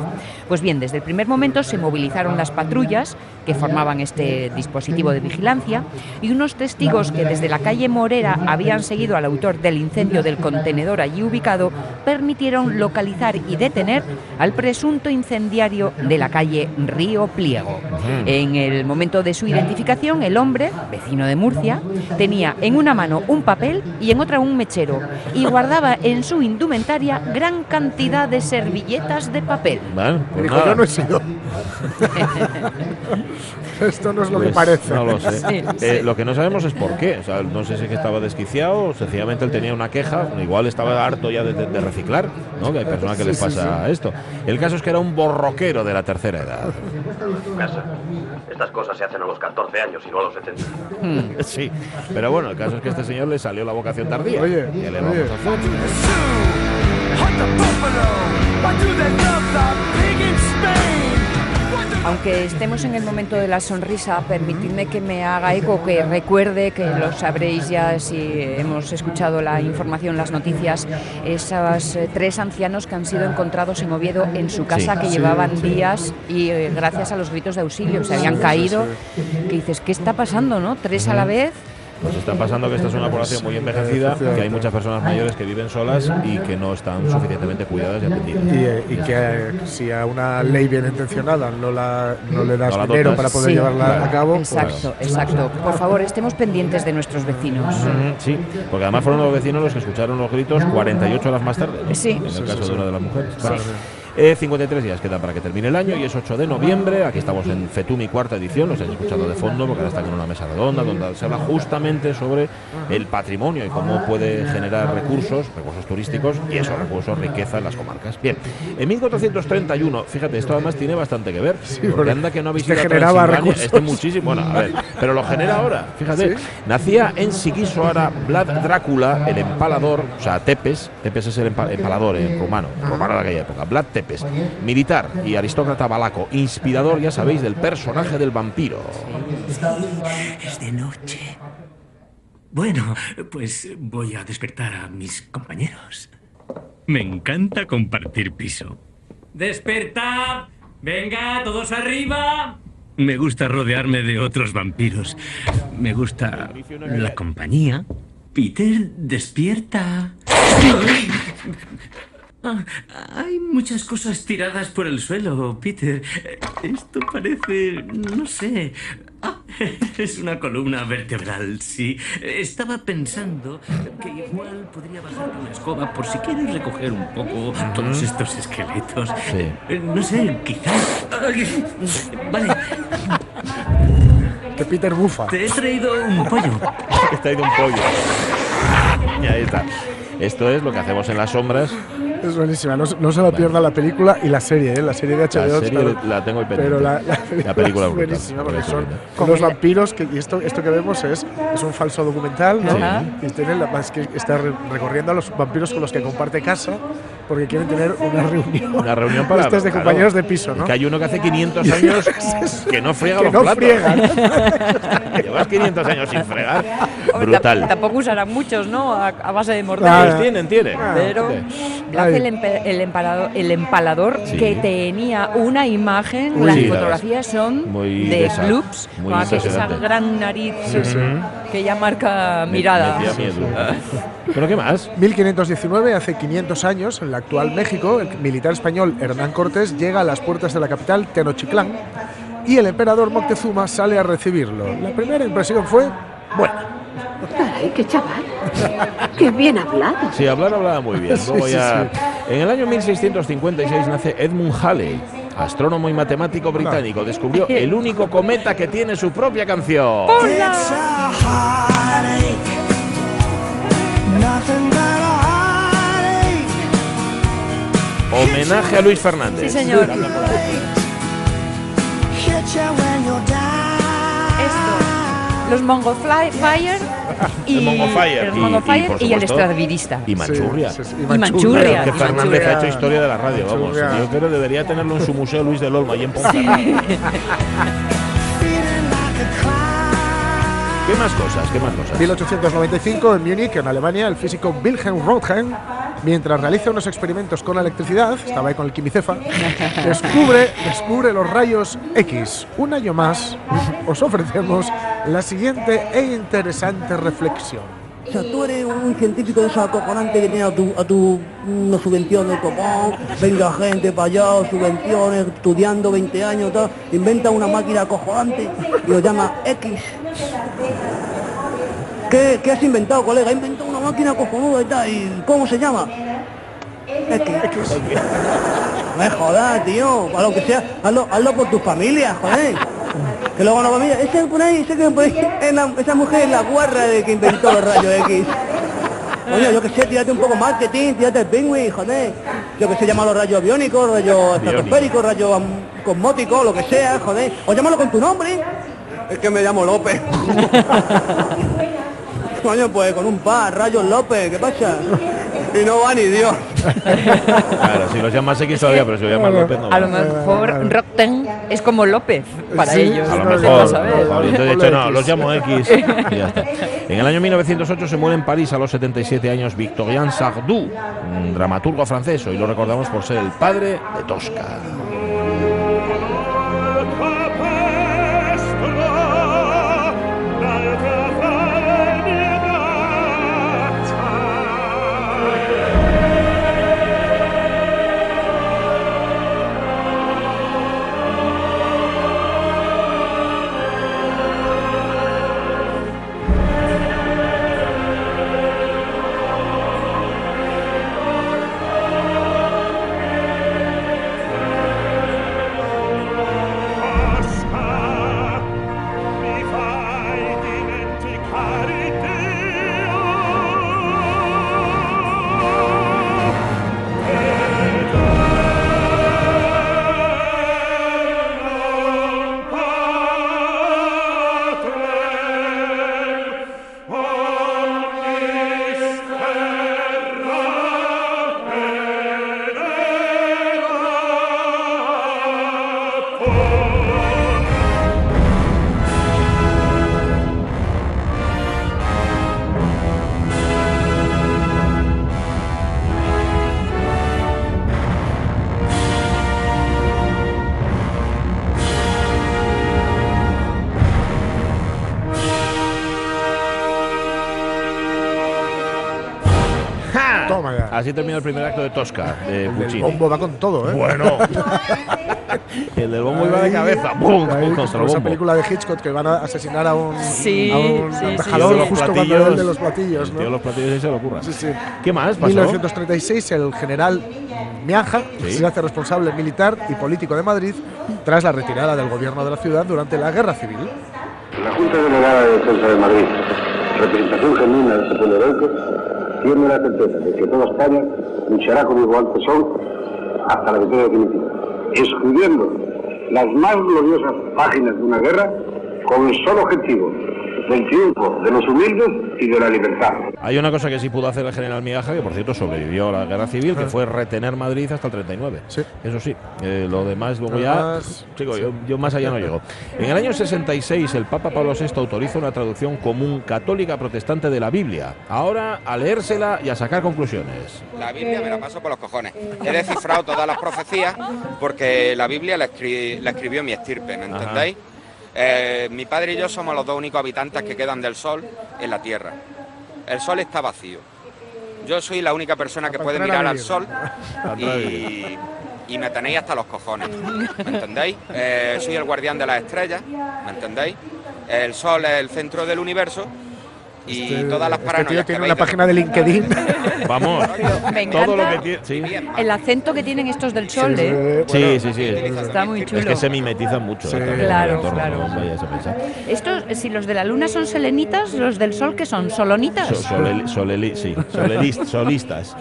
S3: Pues bien, desde el primer momento se movilizaron las patrullas que formaban este dispositivo de vigilancia y unos testigos que desde la calle Morera habían seguido al autor del incendio del contenedor allí ubicado permitieron localizar y detener al presunto incendiario de la calle Río Pliego. En el momento de su identificación, el hombre, vecino de Murcia, tenía en una mano un papel y en otra un mechero y guardaba en su indumentaria gran cantidad de servilletas de papel.
S1: Bueno, pues
S6: Dijo,
S1: nada.
S6: yo no he sido. Esto no es lo que
S1: Pues
S6: parece.
S1: No lo sé.
S3: Sí,
S1: Eh,
S3: sí.
S1: Lo que no sabemos es por qué. O sea, no sé si es que estaba desquiciado o sencillamente él tenía una queja. Igual estaba harto ya de, de- de reciclar, ¿no? Que hay personas que les
S6: Sí, sí,
S1: pasa esto. El caso es que era un borroquero de la tercera edad.
S12: Casa. Estas cosas se hacen a los 14 años y no a los 70.
S1: Sí, pero bueno, el caso es que a este señor le salió la vocación tardía.
S6: Oye,
S1: ¿Qué le
S6: oye.
S1: vamos a hacer?
S3: Aunque estemos en el momento de la sonrisa, permitidme que me haga eco, que recuerde, que lo sabréis ya si hemos escuchado la información, las noticias, esos eh, tres ancianos que han sido encontrados en Oviedo en su casa,
S1: Sí.
S3: que llevaban días y eh, gracias a los gritos de auxilio se habían caído. Que dices, ¿qué está pasando, no? Tres a la vez.
S1: Pues está pasando que esta es una población muy envejecida, que hay muchas personas mayores que viven solas y que no están suficientemente cuidadas y atendidas.
S6: Y, eh, y que eh, si a una ley bien intencionada no, la, no le das
S1: No la
S6: dinero para poder
S3: Sí,
S6: llevarla
S1: claro.
S6: a cabo, pues,
S3: Exacto, exacto. Por favor, estemos pendientes de nuestros vecinos.
S1: Sí, porque además fueron los vecinos los que escucharon los gritos 48 horas más tarde. ¿no?
S3: Sí.
S1: En el caso de una de las mujeres.
S6: Sí.
S1: Eh, 53 días quedan para que termine el año y es 8 de noviembre. Aquí estamos en Fetumi, cuarta edición. Los habéis escuchado de fondo porque ahora están en una mesa redonda donde se habla justamente sobre el patrimonio y cómo puede generar recursos, recursos turísticos y esos recursos, riqueza en las comarcas. Bien, en 1431, fíjate, esto además tiene bastante que ver. porque
S6: porque
S1: anda que no habéis
S6: este
S1: ido
S6: generaba recursos.
S1: este muchísimo. Bueno, a ver, pero lo genera ahora, fíjate. Nacía en Sigisoara Vlad Drácula, el empalador, o sea, Tepes, Tepes es el empa- empalador en rumano, romano de aquella época, Vlad Tepes, militar y aristócrata balaco, inspirador, ya sabéis, del personaje del vampiro.
S13: Es de noche. Bueno, pues voy a despertar a mis compañeros. Me encanta compartir piso. ¡Despertad! ¡Venga, todos arriba! Me gusta rodearme de otros vampiros. Me gusta la compañía. Peter, despierta. Ah, hay muchas cosas tiradas por el suelo, Peter. Esto parece... no sé. Ah, es una columna vertebral, sí. Estaba pensando que igual podría bajar con la escoba por si quieres recoger un poco todos estos esqueletos.
S1: Sí.
S13: Eh, No sé, quizás... Vale,
S6: que Peter bufa.
S13: te he traído un pollo.
S1: está ahí de un pollo. Y ahí está. Esto es lo que hacemos en las sombras.
S6: Es buenísima. No, se- no se la pierda la película y la serie, ¿eh? la serie de HBO.
S1: La serie la tengo pendiente.
S6: Pero la, la película,
S1: La película
S6: es
S1: brutal.
S6: buenísima porque son
S1: brutal.
S6: los vampiros que, y esto, esto que vemos es, es un falso documental, ¿no?
S3: Sí.
S6: Y tiene la, es que está re- recorriendo a los vampiros con los que comparte casa porque quieren tener una reunión.
S1: Una reunión para.
S6: Estas de
S1: claro.
S6: compañeros de piso, ¿no?
S1: Que hay uno que hace 500 años que no friega
S6: Que
S1: los
S6: no
S1: platos.
S6: friegan.
S1: Llevas 500 años sin fregar.
S3: Hombre,
S1: Brutal.
S3: tam- Tampoco usarán muchos, ¿no? A, a base de
S6: Ah,
S3: morder.
S1: Pues tienen, tienen.
S3: Pero hace el, empe- el empalador, el empalador
S1: Sí.
S3: que tenía una imagen,
S1: Uy,
S3: las
S1: sí,
S3: fotografías son
S1: muy
S3: de bloops, con esa gran nariz
S6: Sí, sí.
S3: que ya marca mirada.
S1: ¿Pero qué más?
S6: 1519, hace 500 años, en el actual México, el militar español Hernán Cortés llega a las puertas de la capital, Tenochtitlán, y el emperador Moctezuma sale a recibirlo. La primera impresión fue buena.
S7: Caray, qué chaval. Qué bien hablado.
S1: Sí, hablar hablaba muy bien.
S6: Sí,
S1: Luego
S6: sí,
S1: ya- En el año 1656 nace Edmund Halley, astrónomo y matemático británico. Descubrió el único cometa que tiene su propia canción.
S14: Nothing but a
S1: Homenaje a Luis Fernández.
S3: Sí, señor. Esto, los Mongo Fly, Fire y
S1: el Mongo Fire y,
S3: Mongo Fire y,
S1: por
S3: y el Stradivista.
S1: Y Manchurria.
S6: Sí, sí,
S3: y Manchurria. Y que
S1: Fernández
S3: Manchurria.
S1: ha hecho historia de la radio, vamos. Yo creo que debería tenerlo en su museo Luis de Olmo, allí en Ponferrada. más cosas? ¿Qué más cosas?
S6: 1895, en Múnich, en Alemania, el físico Wilhelm Röntgen, mientras realiza unos experimentos con la electricidad, estaba ahí con el quimicefa, descubre, descubre los rayos X. Un año más, os ofrecemos la siguiente e interesante reflexión.
S14: O sea, tú eres un científico de esos acojonantes que tiene a tu, a tu unas subvenciones como venga gente para allá, subvenciones, estudiando 20 años, tal, inventa una máquina acojonante y lo llama X. ¿Qué, qué has inventado, colega? He inventado una máquina cojonuda y tal, ¿y cómo se llama? X. Me jodas, tío, para lo que sea, hazlo, hazlo por tu familia, joder. Que luego la familia, ese por ahí, ese que por ahí, es la- esa mujer es la guarra de que inventó los rayos X. Oye, yo que sé, tírate un poco marketing, tírate el pingüi, joder. Yo que sé, llámalo rayos biónicos, rayos estratosféricos, rayos cosmóticos, lo que sea, joder. O llámalo con tu nombre. Es que me llamo López. Coño, pues con un par, rayos López, ¿qué pasa? Y no va ni Dios.
S1: Claro, si los llamas X todavía, pero si lo llamas López no.
S3: A lo
S1: va.
S3: mejor Rockten es como López para
S6: Sí,
S3: ellos.
S1: A lo
S3: no
S1: mejor,
S3: va a
S1: a lo mejor. Y entonces he
S6: Ponle
S1: dicho, no, los llamo X. y ya está. En el año 1908 se muere en París a los 77 años Victorien Sardou, un dramaturgo francés. Hoy lo recordamos por ser el padre de Tosca.
S6: Toma ya.
S1: Así termina el primer acto de Tosca, de
S6: El del
S1: Puccini.
S6: bombo va con todo, ¿eh?
S1: Bueno. el del bombo iba de cabeza. ¡Bum! Contra el
S6: esa
S1: bombo.
S6: película de Hitchcock que van a asesinar a un,
S3: Sí,
S6: a un
S3: sí, sí,
S6: justo cuando el de los platillos,
S1: el tío de
S6: ¿no?
S1: los platillos y se lo ocurra.
S6: Sí, sí.
S1: ¿Qué más pasó?
S6: 1936 el general Miaja
S1: Sí.
S6: se hace responsable militar y político de Madrid tras la retirada del gobierno de la ciudad durante la guerra civil.
S15: La Junta Delegada de Defensa de Madrid, representación genuina de este pueblo tiene la certeza de que toda España luchará con igual tesón hasta la victoria definitiva, escribiendo las más gloriosas páginas de una guerra con el solo objetivo del triunfo de los humildes y de la libertad.
S1: Hay una cosa que sí pudo hacer el general Migaja, que por cierto sobrevivió a la guerra civil, que fue retener Madrid hasta el 39. Eso sí, eh, lo demás luego ya. chico, yo, yo más allá no llego. En el año 66, el Papa Pablo VI autoriza una traducción común católica protestante de la Biblia. Ahora a leérsela y a sacar conclusiones.
S16: La Biblia me la paso por los cojones. He descifrado todas las profecías porque la Biblia la, escri- la escribió mi estirpe, ¿me entendéis? Eh, mi padre y yo somos los dos únicos habitantes que quedan del Sol en la Tierra. El Sol está vacío. Yo soy la única persona que puede mirar al. Sol y me tenéis hasta los cojones. ¿Me entendéis? Eh, soy el guardián de las estrellas, ¿me entendéis? El Sol es el centro del universo Y
S6: Este-
S16: todas las
S6: este
S16: paranoias
S6: tío
S16: que
S6: tiene una página de LinkedIn.
S1: Vamos,
S3: Me
S1: todo lo que tiene. Sí,
S3: el acento que tienen estos del sol,
S6: Sí,
S3: ¿eh?
S1: sí, sí. sí.
S3: Está muy chulo.
S1: Es que se mimetizan mucho.
S6: Sí.
S1: eh,
S3: Claro,
S1: en entorno,
S3: claro.
S1: no vayas a pensar.
S3: Estos, si los de la luna son selenitas, los del sol que son solonitas.
S1: So- soleli- soleli- sí, solelis- solistas.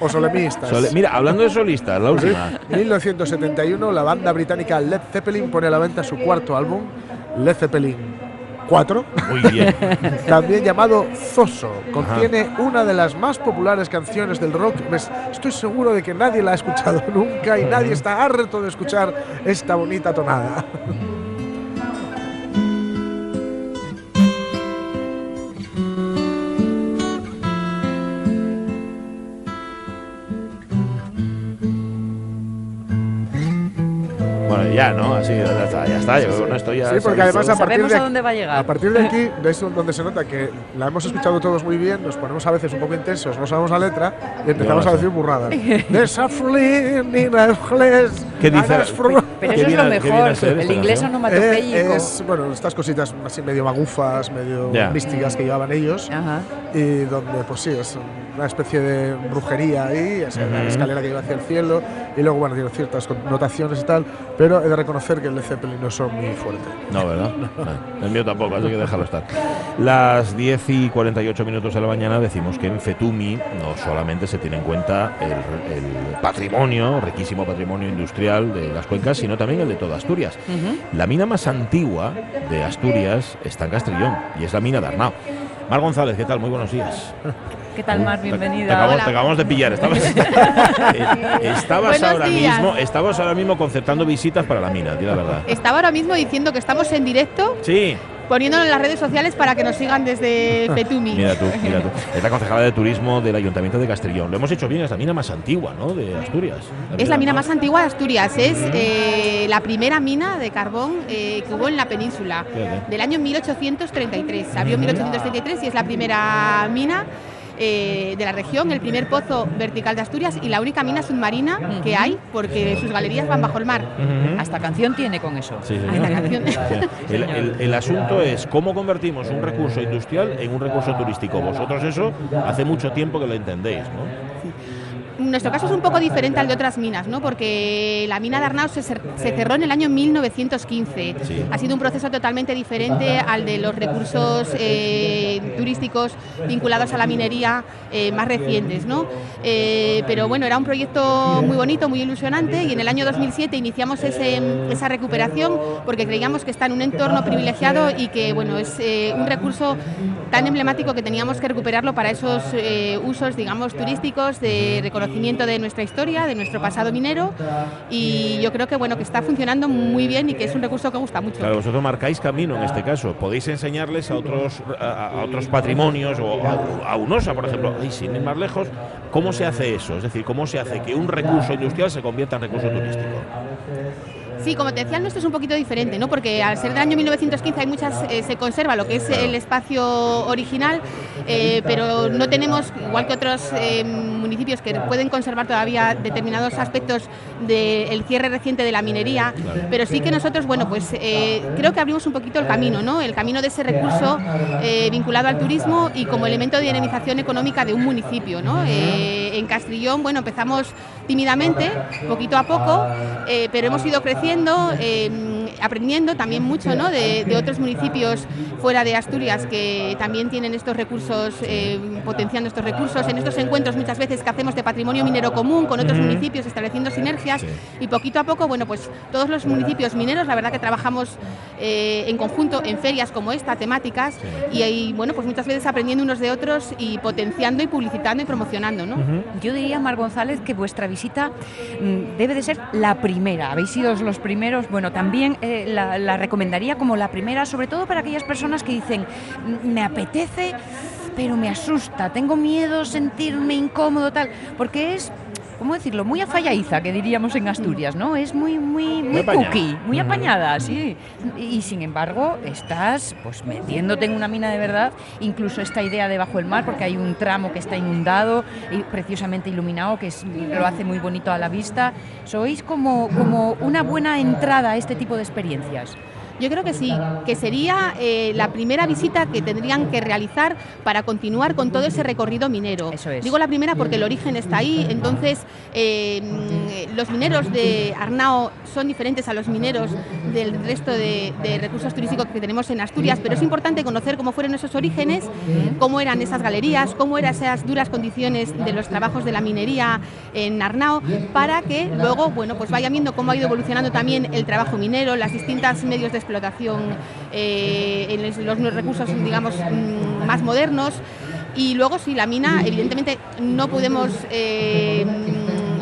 S6: o solemistas.
S1: Sole- Mira, hablando de solistas, la última.
S6: 1971, la banda británica Led Zeppelin pone a la venta su cuarto álbum, Led Zeppelin 4,
S1: Muy bien.
S6: también llamado Zoso. Contiene una de las más populares canciones del rock. Estoy seguro de que nadie la ha escuchado nunca y nadie está harto de escuchar esta bonita tonada.
S1: Ya, ¿no? Así, ya está, ya está. Yo con esto ya.
S6: Sí, porque además a partir,
S3: Sabemos
S6: de,
S3: a dónde va a llegar.
S6: a partir de aquí, de eso donde se nota que la hemos escuchado todos muy bien, nos ponemos a veces un poco intensos, no sabemos la letra y empezamos a decir burradas.
S1: ¿Qué dice?
S3: Pero
S1: ¿Qué
S3: eso es lo mejor, el inglés onomatopéyico.
S6: Eh, es, bueno, estas cositas así medio magufas, medio místicas que llevaban ellos.
S3: Ajá.
S6: Y donde, pues sí, es una especie de brujería ahí, es una
S1: Ujú.
S6: escalera que lleva hacia el cielo. Y luego, bueno, tiene ciertas connotaciones y tal. Pero he de reconocer que el Led Zeppelin no son muy fuerte.
S1: No, ¿verdad? No, el mío tampoco, así que déjalo estar. Las 10 y 48 minutos de la mañana decimos que en Fetumi no solamente se tiene en cuenta el, el patrimonio, riquísimo patrimonio industrial de las cuencas, sino también el de toda Asturias. La mina más antigua de Asturias está en Castrillón y es la mina de Arnao. Mar González, ¿qué tal? Muy buenos días.
S3: ¿Qué tal, Mar?
S1: Te
S3: Bienvenida.
S1: acabamos, te acabamos de pillar. Estabas, eh, estabas ahora
S17: días.
S1: mismo, estabas ahora mismo concertando visitas para la mina, di la verdad.
S17: Estaba ahora mismo diciendo que estamos en directo,
S1: Sí,
S17: poniéndolo en las redes sociales para que nos sigan desde Petumi.
S1: Mira tú, mira tú. Es la concejala de turismo del Ayuntamiento de Castellón. Lo hemos hecho bien, es la mina más antigua, ¿no? De Asturias.
S17: Es la mina más antigua de Asturias, es eh, la primera mina de carbón eh, que hubo en la península,
S1: Fíjate.
S17: del año 1833. Se abrió en 1833 y es la primera mina eh, de la región, el primer pozo vertical de Asturias y la única mina submarina que hay porque sus galerías van bajo el mar.
S3: Hasta canción tiene con eso.
S1: Sí, sí,
S17: Hasta
S1: sí.
S17: canción.
S1: Sí. El, el- el asunto es cómo convertimos un recurso industrial en un recurso turístico. Vosotros eso hace mucho tiempo que lo entendéis, ¿no?
S17: Nuestro caso es un poco diferente al de otras minas, ¿no? porque la mina de Arnau se, cer- se cerró en el año 1915.
S1: Sí.
S17: Ha sido un proceso totalmente diferente al de los recursos eh, turísticos vinculados a la minería eh, más recientes. ¿no? Eh, pero bueno, era un proyecto muy bonito, muy ilusionante y en el año 2007 iniciamos ese- esa recuperación porque creíamos que está en un entorno privilegiado y que bueno, es un recurso tan emblemático que teníamos que recuperarlo para esos usos, digamos, turísticos, de reconocimiento de nuestra historia, de nuestro pasado minero y yo creo que bueno, que está funcionando muy bien y que es un recurso que gusta mucho.
S1: Claro, vosotros marcáis camino en este caso. Podéis enseñarles a otros, a otros patrimonios o a, a UNOSA, por ejemplo, y sin ir más lejos, cómo se hace eso. Es decir, cómo se hace que un recurso industrial se convierta en recurso turístico.
S17: Sí, como te decía, nuestro es un poquito diferente, ¿no? Porque al ser del año 1915 hay muchas, eh, se conserva lo que es el espacio original, eh, pero no tenemos, igual que otros eh, municipios que pueden conservar todavía determinados aspectos del cierre reciente de la minería, pero sí que nosotros, bueno, pues creo que abrimos un poquito el camino, ¿no? El camino de ese recurso vinculado al turismo y como elemento de dinamización económica de un municipio, ¿no? En Castrillón, bueno, empezamos tímidamente, poquito a poco, eh, pero hemos ido creciendo, eh, aprendiendo también mucho ¿no? de, de otros municipios fuera de Asturias que también tienen estos recursos, eh, potenciando estos recursos. En estos encuentros muchas veces que hacemos de patrimonio minero común con otros municipios, estableciendo sinergias y poquito a poco, bueno, pues todos los municipios mineros, la verdad que trabajamos eh, en conjunto en ferias como esta, temáticas, y ahí, bueno, pues muchas veces aprendiendo unos de otros y potenciando y publicitando y promocionando, ¿no?
S3: Yo diría, Mar González, que vuestra visita mm, debe de ser la primera. Habéis sido los primeros. Bueno, también eh, la, recomendaría como la primera, sobre todo para aquellas personas que dicen, "Mm, me apetece, pero me asusta, tengo miedo, sentirme incómodo, tal, porque es... ¿Cómo decirlo? Muy afallaiza, que diríamos en Asturias, ¿no? Es muy, muy, muy
S18: apañada.
S3: cookie, muy apañada, sí. Y sin embargo, estás pues metiéndote en una mina de verdad, incluso esta idea de bajo el mar, porque hay un tramo que está inundado y preciosamente iluminado, que es- lo hace muy bonito a la vista. Sois como, como una buena entrada a este tipo de experiencias.
S17: Yo creo que sí, que sería eh, la primera visita que tendrían que realizar para continuar con todo ese recorrido minero.
S3: Eso es.
S17: Digo la primera porque el origen está ahí, entonces eh, los mineros de Arnao son diferentes a los mineros del resto de, de recursos turísticos que tenemos en Asturias, pero es importante conocer cómo fueron esos orígenes, cómo eran esas galerías, cómo eran esas duras condiciones de los trabajos de la minería en Arnao, para que luego bueno, pues vayan viendo cómo ha ido evolucionando también el trabajo minero, las distintas medios de explotación eh, en los, recursos, digamos, mm, más modernos. Y luego, sí, la mina, evidentemente, no podemos. eh,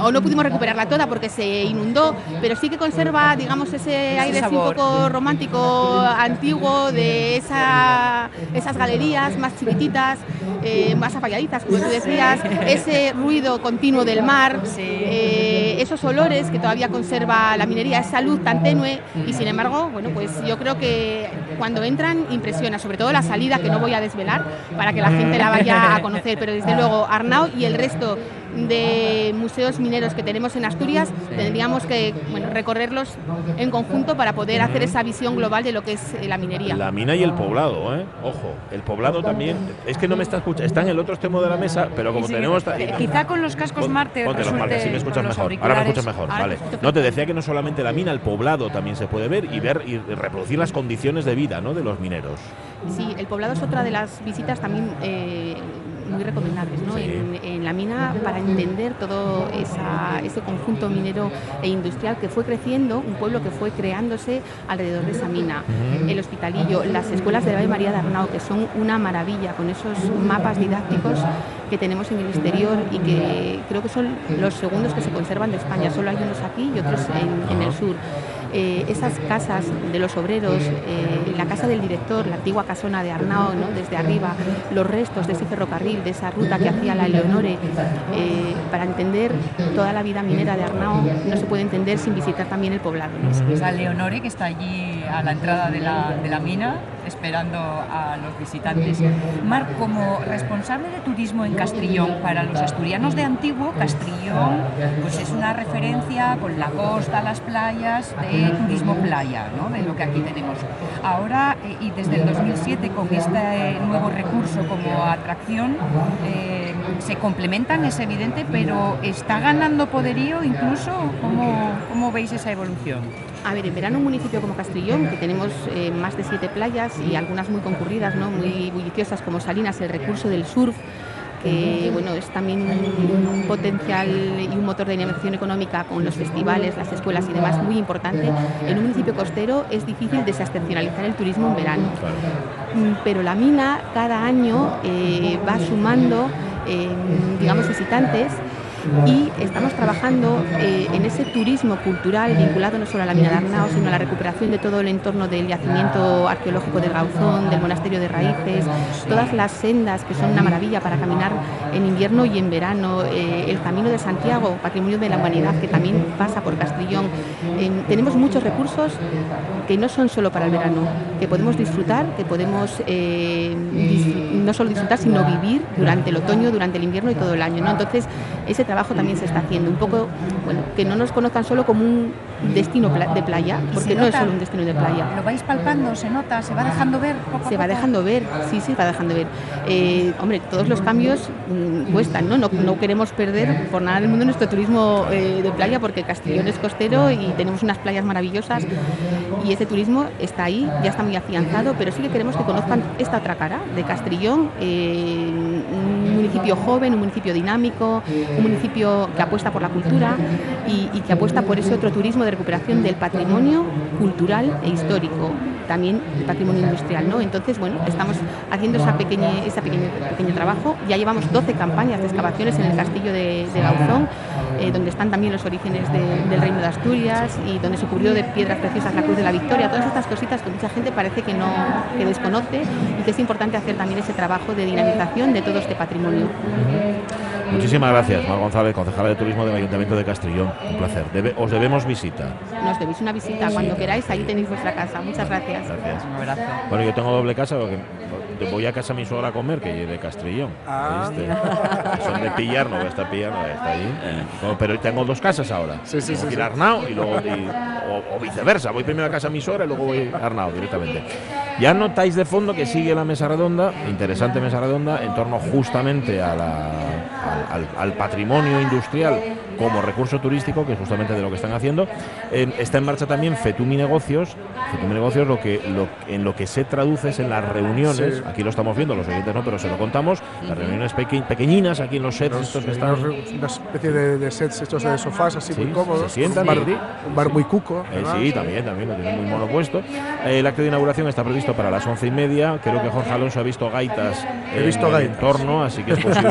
S17: o no pudimos recuperarla toda porque se inundó, pero sí que conserva, digamos, ese aire así un poco romántico, antiguo, de esa, esas galerías más chiquititas, eh, más apagaditas, como tú decías, ese ruido continuo del mar, eh, esos olores que todavía conserva la minería, esa luz tan tenue, y sin embargo, bueno, pues yo creo que cuando entran impresiona, sobre todo la salida, que no voy a desvelar, para que la gente la vaya a conocer, pero desde luego Arnau y el resto de museos mineros que tenemos en Asturias, tendríamos que bueno, recorrerlos en conjunto para poder hacer esa visión global de lo que es eh, la minería.
S1: La mina y el poblado, ¿eh? Ojo, el poblado también. Es que no me está escuchando. Está en el otro extremo de la mesa, pero como
S3: Sí,
S1: tenemos.
S3: eh, Quizá con los cascos Marte
S1: Ponte los Marte, así me escuchas mejor. Ahora me escuchas mejor,
S3: Ahora
S1: vale. No, te decía que no solamente la mina, el poblado también se puede ver y ver y reproducir las condiciones de vida ¿no? de los mineros.
S17: Sí, el poblado es otra de las visitas también eh, muy recomendables ¿no? en, en la mina para entender todo esa- ese conjunto minero e industrial que fue creciendo, un pueblo que fue creándose alrededor de esa mina. El hospitalillo, las escuelas de la Ave María de Arnao, que son una maravilla con esos mapas didácticos que tenemos en el exterior y que creo que son los segundos que se conservan de España. Solo hay unos aquí y otros en, en el sur. Eh, esas casas de los obreros, eh, la casa del director, la antigua casona de Arnao, desde arriba, los restos de ese ferrocarril, de esa ruta que hacía la Eleonore, eh, para entender toda la vida minera de Arnao no se puede entender sin visitar también el poblado. ¿no?
S3: Esa Leonore que está allí a la entrada de la, de la mina esperando a los visitantes. Mar, como responsable de turismo en Castrillón, para los asturianos de antiguo, Castrillón pues es una referencia con la costa, las playas, de turismo playa, ¿no? de lo que aquí tenemos. Ahora, eh, y desde el 2007, con este nuevo recurso como atracción, eh, se complementan, es evidente, pero ¿está ganando poderío incluso? ¿Cómo, cómo veis esa evolución?
S17: A ver, en verano un municipio como Castrillón, que tenemos eh, más de siete playas y algunas muy concurridas, ¿no? muy bulliciosas como Salinas, el recurso del surf, que bueno, es también un, un potencial y un motor de dinamización económica con los festivales, las escuelas y demás muy importante. En un municipio costero es difícil desestacionalizar el turismo en verano. Mm, Pero la mina cada año eh, va sumando, eh, digamos, visitantes y estamos trabajando eh, en ese turismo cultural vinculado no solo a la mina de Arnao, sino a la recuperación de todo el entorno del yacimiento arqueológico de Gauzón, del monasterio de Raíces, todas las sendas que son una maravilla para caminar en invierno y en verano, eh, el Camino de Santiago, patrimonio de la humanidad que también pasa por Castrillón. Eh, tenemos muchos recursos que no son solo para el verano, que podemos disfrutar, que podemos eh, no solo disfrutar, sino vivir durante el otoño, durante el invierno y todo el año. ¿no? Entonces, ese trabajo también se está haciendo, un poco, bueno, que no nos conozcan solo como un destino de playa,
S3: ¿Y
S17: porque no es solo un destino de playa.
S3: ¿Lo vais palpando? ¿Se nota? ¿Se va dejando ver? poco
S17: Se va
S3: poco?
S17: dejando ver, sí, sí, va dejando ver. Eh, hombre, todos los cambios mm, cuestan, ¿no? ¿no? no queremos perder por nada del mundo nuestro turismo eh, de playa, porque Castellón es costero y tenemos unas playas maravillosas y ese turismo está ahí, ya está muy afianzado, pero sí que queremos que conozcan esta otra cara de Castrillón, eh, municipio joven, un municipio dinámico, un municipio que apuesta por la cultura y, que apuesta por ese otro turismo de recuperación del patrimonio cultural e histórico, también el patrimonio industrial. Entonces, bueno, estamos haciendo esa pequeña, ese pequeño, pequeño trabajo. Ya llevamos 12 campañas de excavaciones en el castillo de, de Gauzón, eh, donde están también los orígenes de- del reino de Asturias y donde se cubrió de piedras preciosas la Cruz de la Victoria. Todas estas cositas que mucha gente parece que no que desconoce y que es importante hacer también ese trabajo de dinamización de todo este patrimonio.
S1: Muchísimas gracias, Mar González, concejala de turismo del Ayuntamiento de Castrillón. Un placer. Debe- os debemos visita.
S17: Nos debéis una visita cuando queráis, ahí tenéis vuestra casa. Muchas gracias.
S1: Gracias. Bueno, yo tengo doble casa porque voy a casa a mi suegra a comer, que es de Castrillón.
S6: Ah.
S1: Son de pillar, no voy a estar pillando, está allí. No, pero tengo dos casas ahora.
S6: Sí, sí,
S1: Tengo
S6: sí,
S1: que ir
S6: sí.
S1: a Arnau y luego y- o, o viceversa. Voy primero a casa a mi suegra y luego voy a Arnau directamente. Ya notáis de fondo que sigue la mesa redonda, interesante mesa redonda, en torno justamente al patrimonio industrial como recurso turístico, que es justamente de lo que están haciendo. Eh, está en marcha también Fetumi Negocios. Fetumi Negocios lo que, lo, en lo que se traduce es en las reuniones,
S6: Sí.
S1: aquí lo estamos viendo, los oyentes no, pero se lo contamos, las reuniones peque- pequeñinas aquí en los sets estos que están...
S6: Una especie de, de sets hechos de sofás así muy
S1: Sí,
S6: cómodos.
S1: se sientan,
S6: un, bar,
S1: sí.
S6: un bar muy cuco.
S1: Eh, sí, también, también, lo tiene muy mono puesto. Eh, el acto de inauguración está previsto para las once y media. Creo que Jorge Alonso ha visto gaitas
S6: He
S1: en
S6: visto
S1: el
S6: gaitas.
S1: entorno, así que es posible,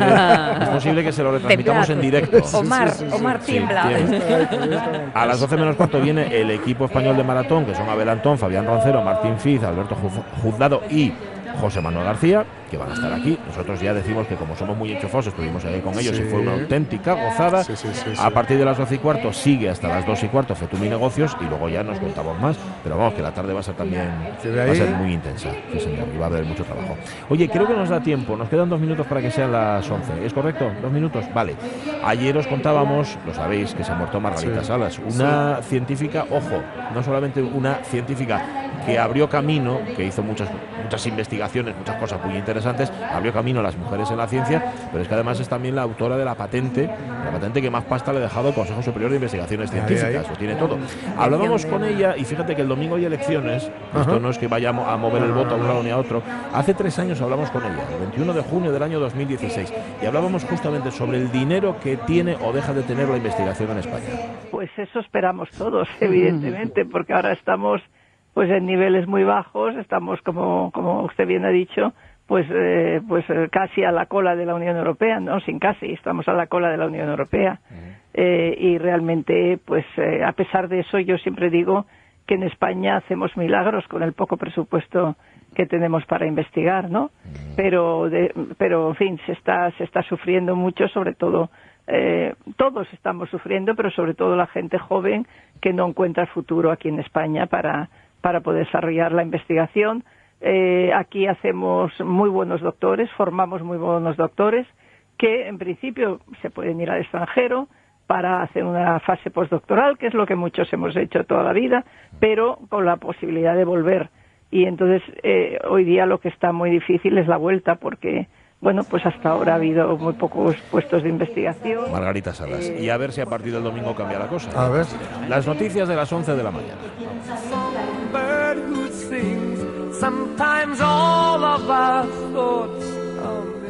S1: es posible que se lo retransmitamos en directo.
S3: Omar, Omar tiembla.
S1: A las 12 menos cuarto viene el equipo español de maratón, que son Abel Antón, Fabián Roncero, Martín Fiz, Alberto Juz- Juzgado y José Manuel García, que van a estar aquí. Nosotros ya decimos que como somos muy enchufos, estuvimos ahí con ellos y
S6: Sí.
S1: fue una auténtica gozada.
S6: Sí, sí, sí,
S1: A partir de las 12 y cuarto sigue hasta las 2 y cuarto Fetumi Negocios y luego ya nos contamos más. Pero vamos, que la tarde va a ser también va a ser muy intensa. Sí, señor, y va a haber mucho trabajo. Oye, creo que nos da tiempo. Nos quedan dos minutos para que sean las 11. ¿Es correcto? ¿Dos minutos? Vale. Ayer os contábamos, lo sabéis, que se ha muerto Margarita. Salas. Una científica, ojo, no solamente una científica que abrió camino, que hizo muchas, muchas investigaciones, muchas cosas muy interesantes, abrió camino a las mujeres en la ciencia, pero es que además es también la autora de la patente, la patente que más pasta le ha dejado el Consejo Superior de Investigaciones Científicas, lo tiene todo. Hablábamos con ella y fíjate que el domingo hay elecciones, esto no es que vayamos a mover el voto a un lado ni a otro, hace tres años hablamos con ella, el 21 de junio del año 2016, y hablábamos justamente sobre el dinero que tiene o deja de tener la investigación en España.
S18: Pues eso esperamos todos, evidentemente, porque ahora estamos pues en niveles muy bajos, estamos como como usted bien ha dicho, pues eh, pues eh, casi a la cola de la Unión Europea, no, sin casi, estamos a la cola de la Unión Europea. Eh, y realmente pues eh, a pesar de eso yo siempre digo que en España hacemos milagros con el poco presupuesto que tenemos para investigar, ¿no? Pero, de- pero en fin, se está, se está sufriendo mucho, sobre todo, eh, todos estamos sufriendo, pero sobre todo la gente joven que no encuentra futuro aquí en España para, para poder desarrollar la investigación. Eh, aquí hacemos muy buenos doctores, formamos muy buenos doctores que en principio se pueden ir al extranjero para hacer una fase postdoctoral, que es lo que muchos hemos hecho toda la vida, pero con la posibilidad de volver. Y entonces eh, hoy día lo que está muy difícil es la vuelta, porque bueno, pues hasta ahora ha habido muy pocos puestos de investigación.
S1: Margarita Salas. Y a ver si a partir del domingo cambia la cosa.
S6: A ver.
S1: Las noticias de las 11 de la mañana.
S19: Sometimes all of our thoughts come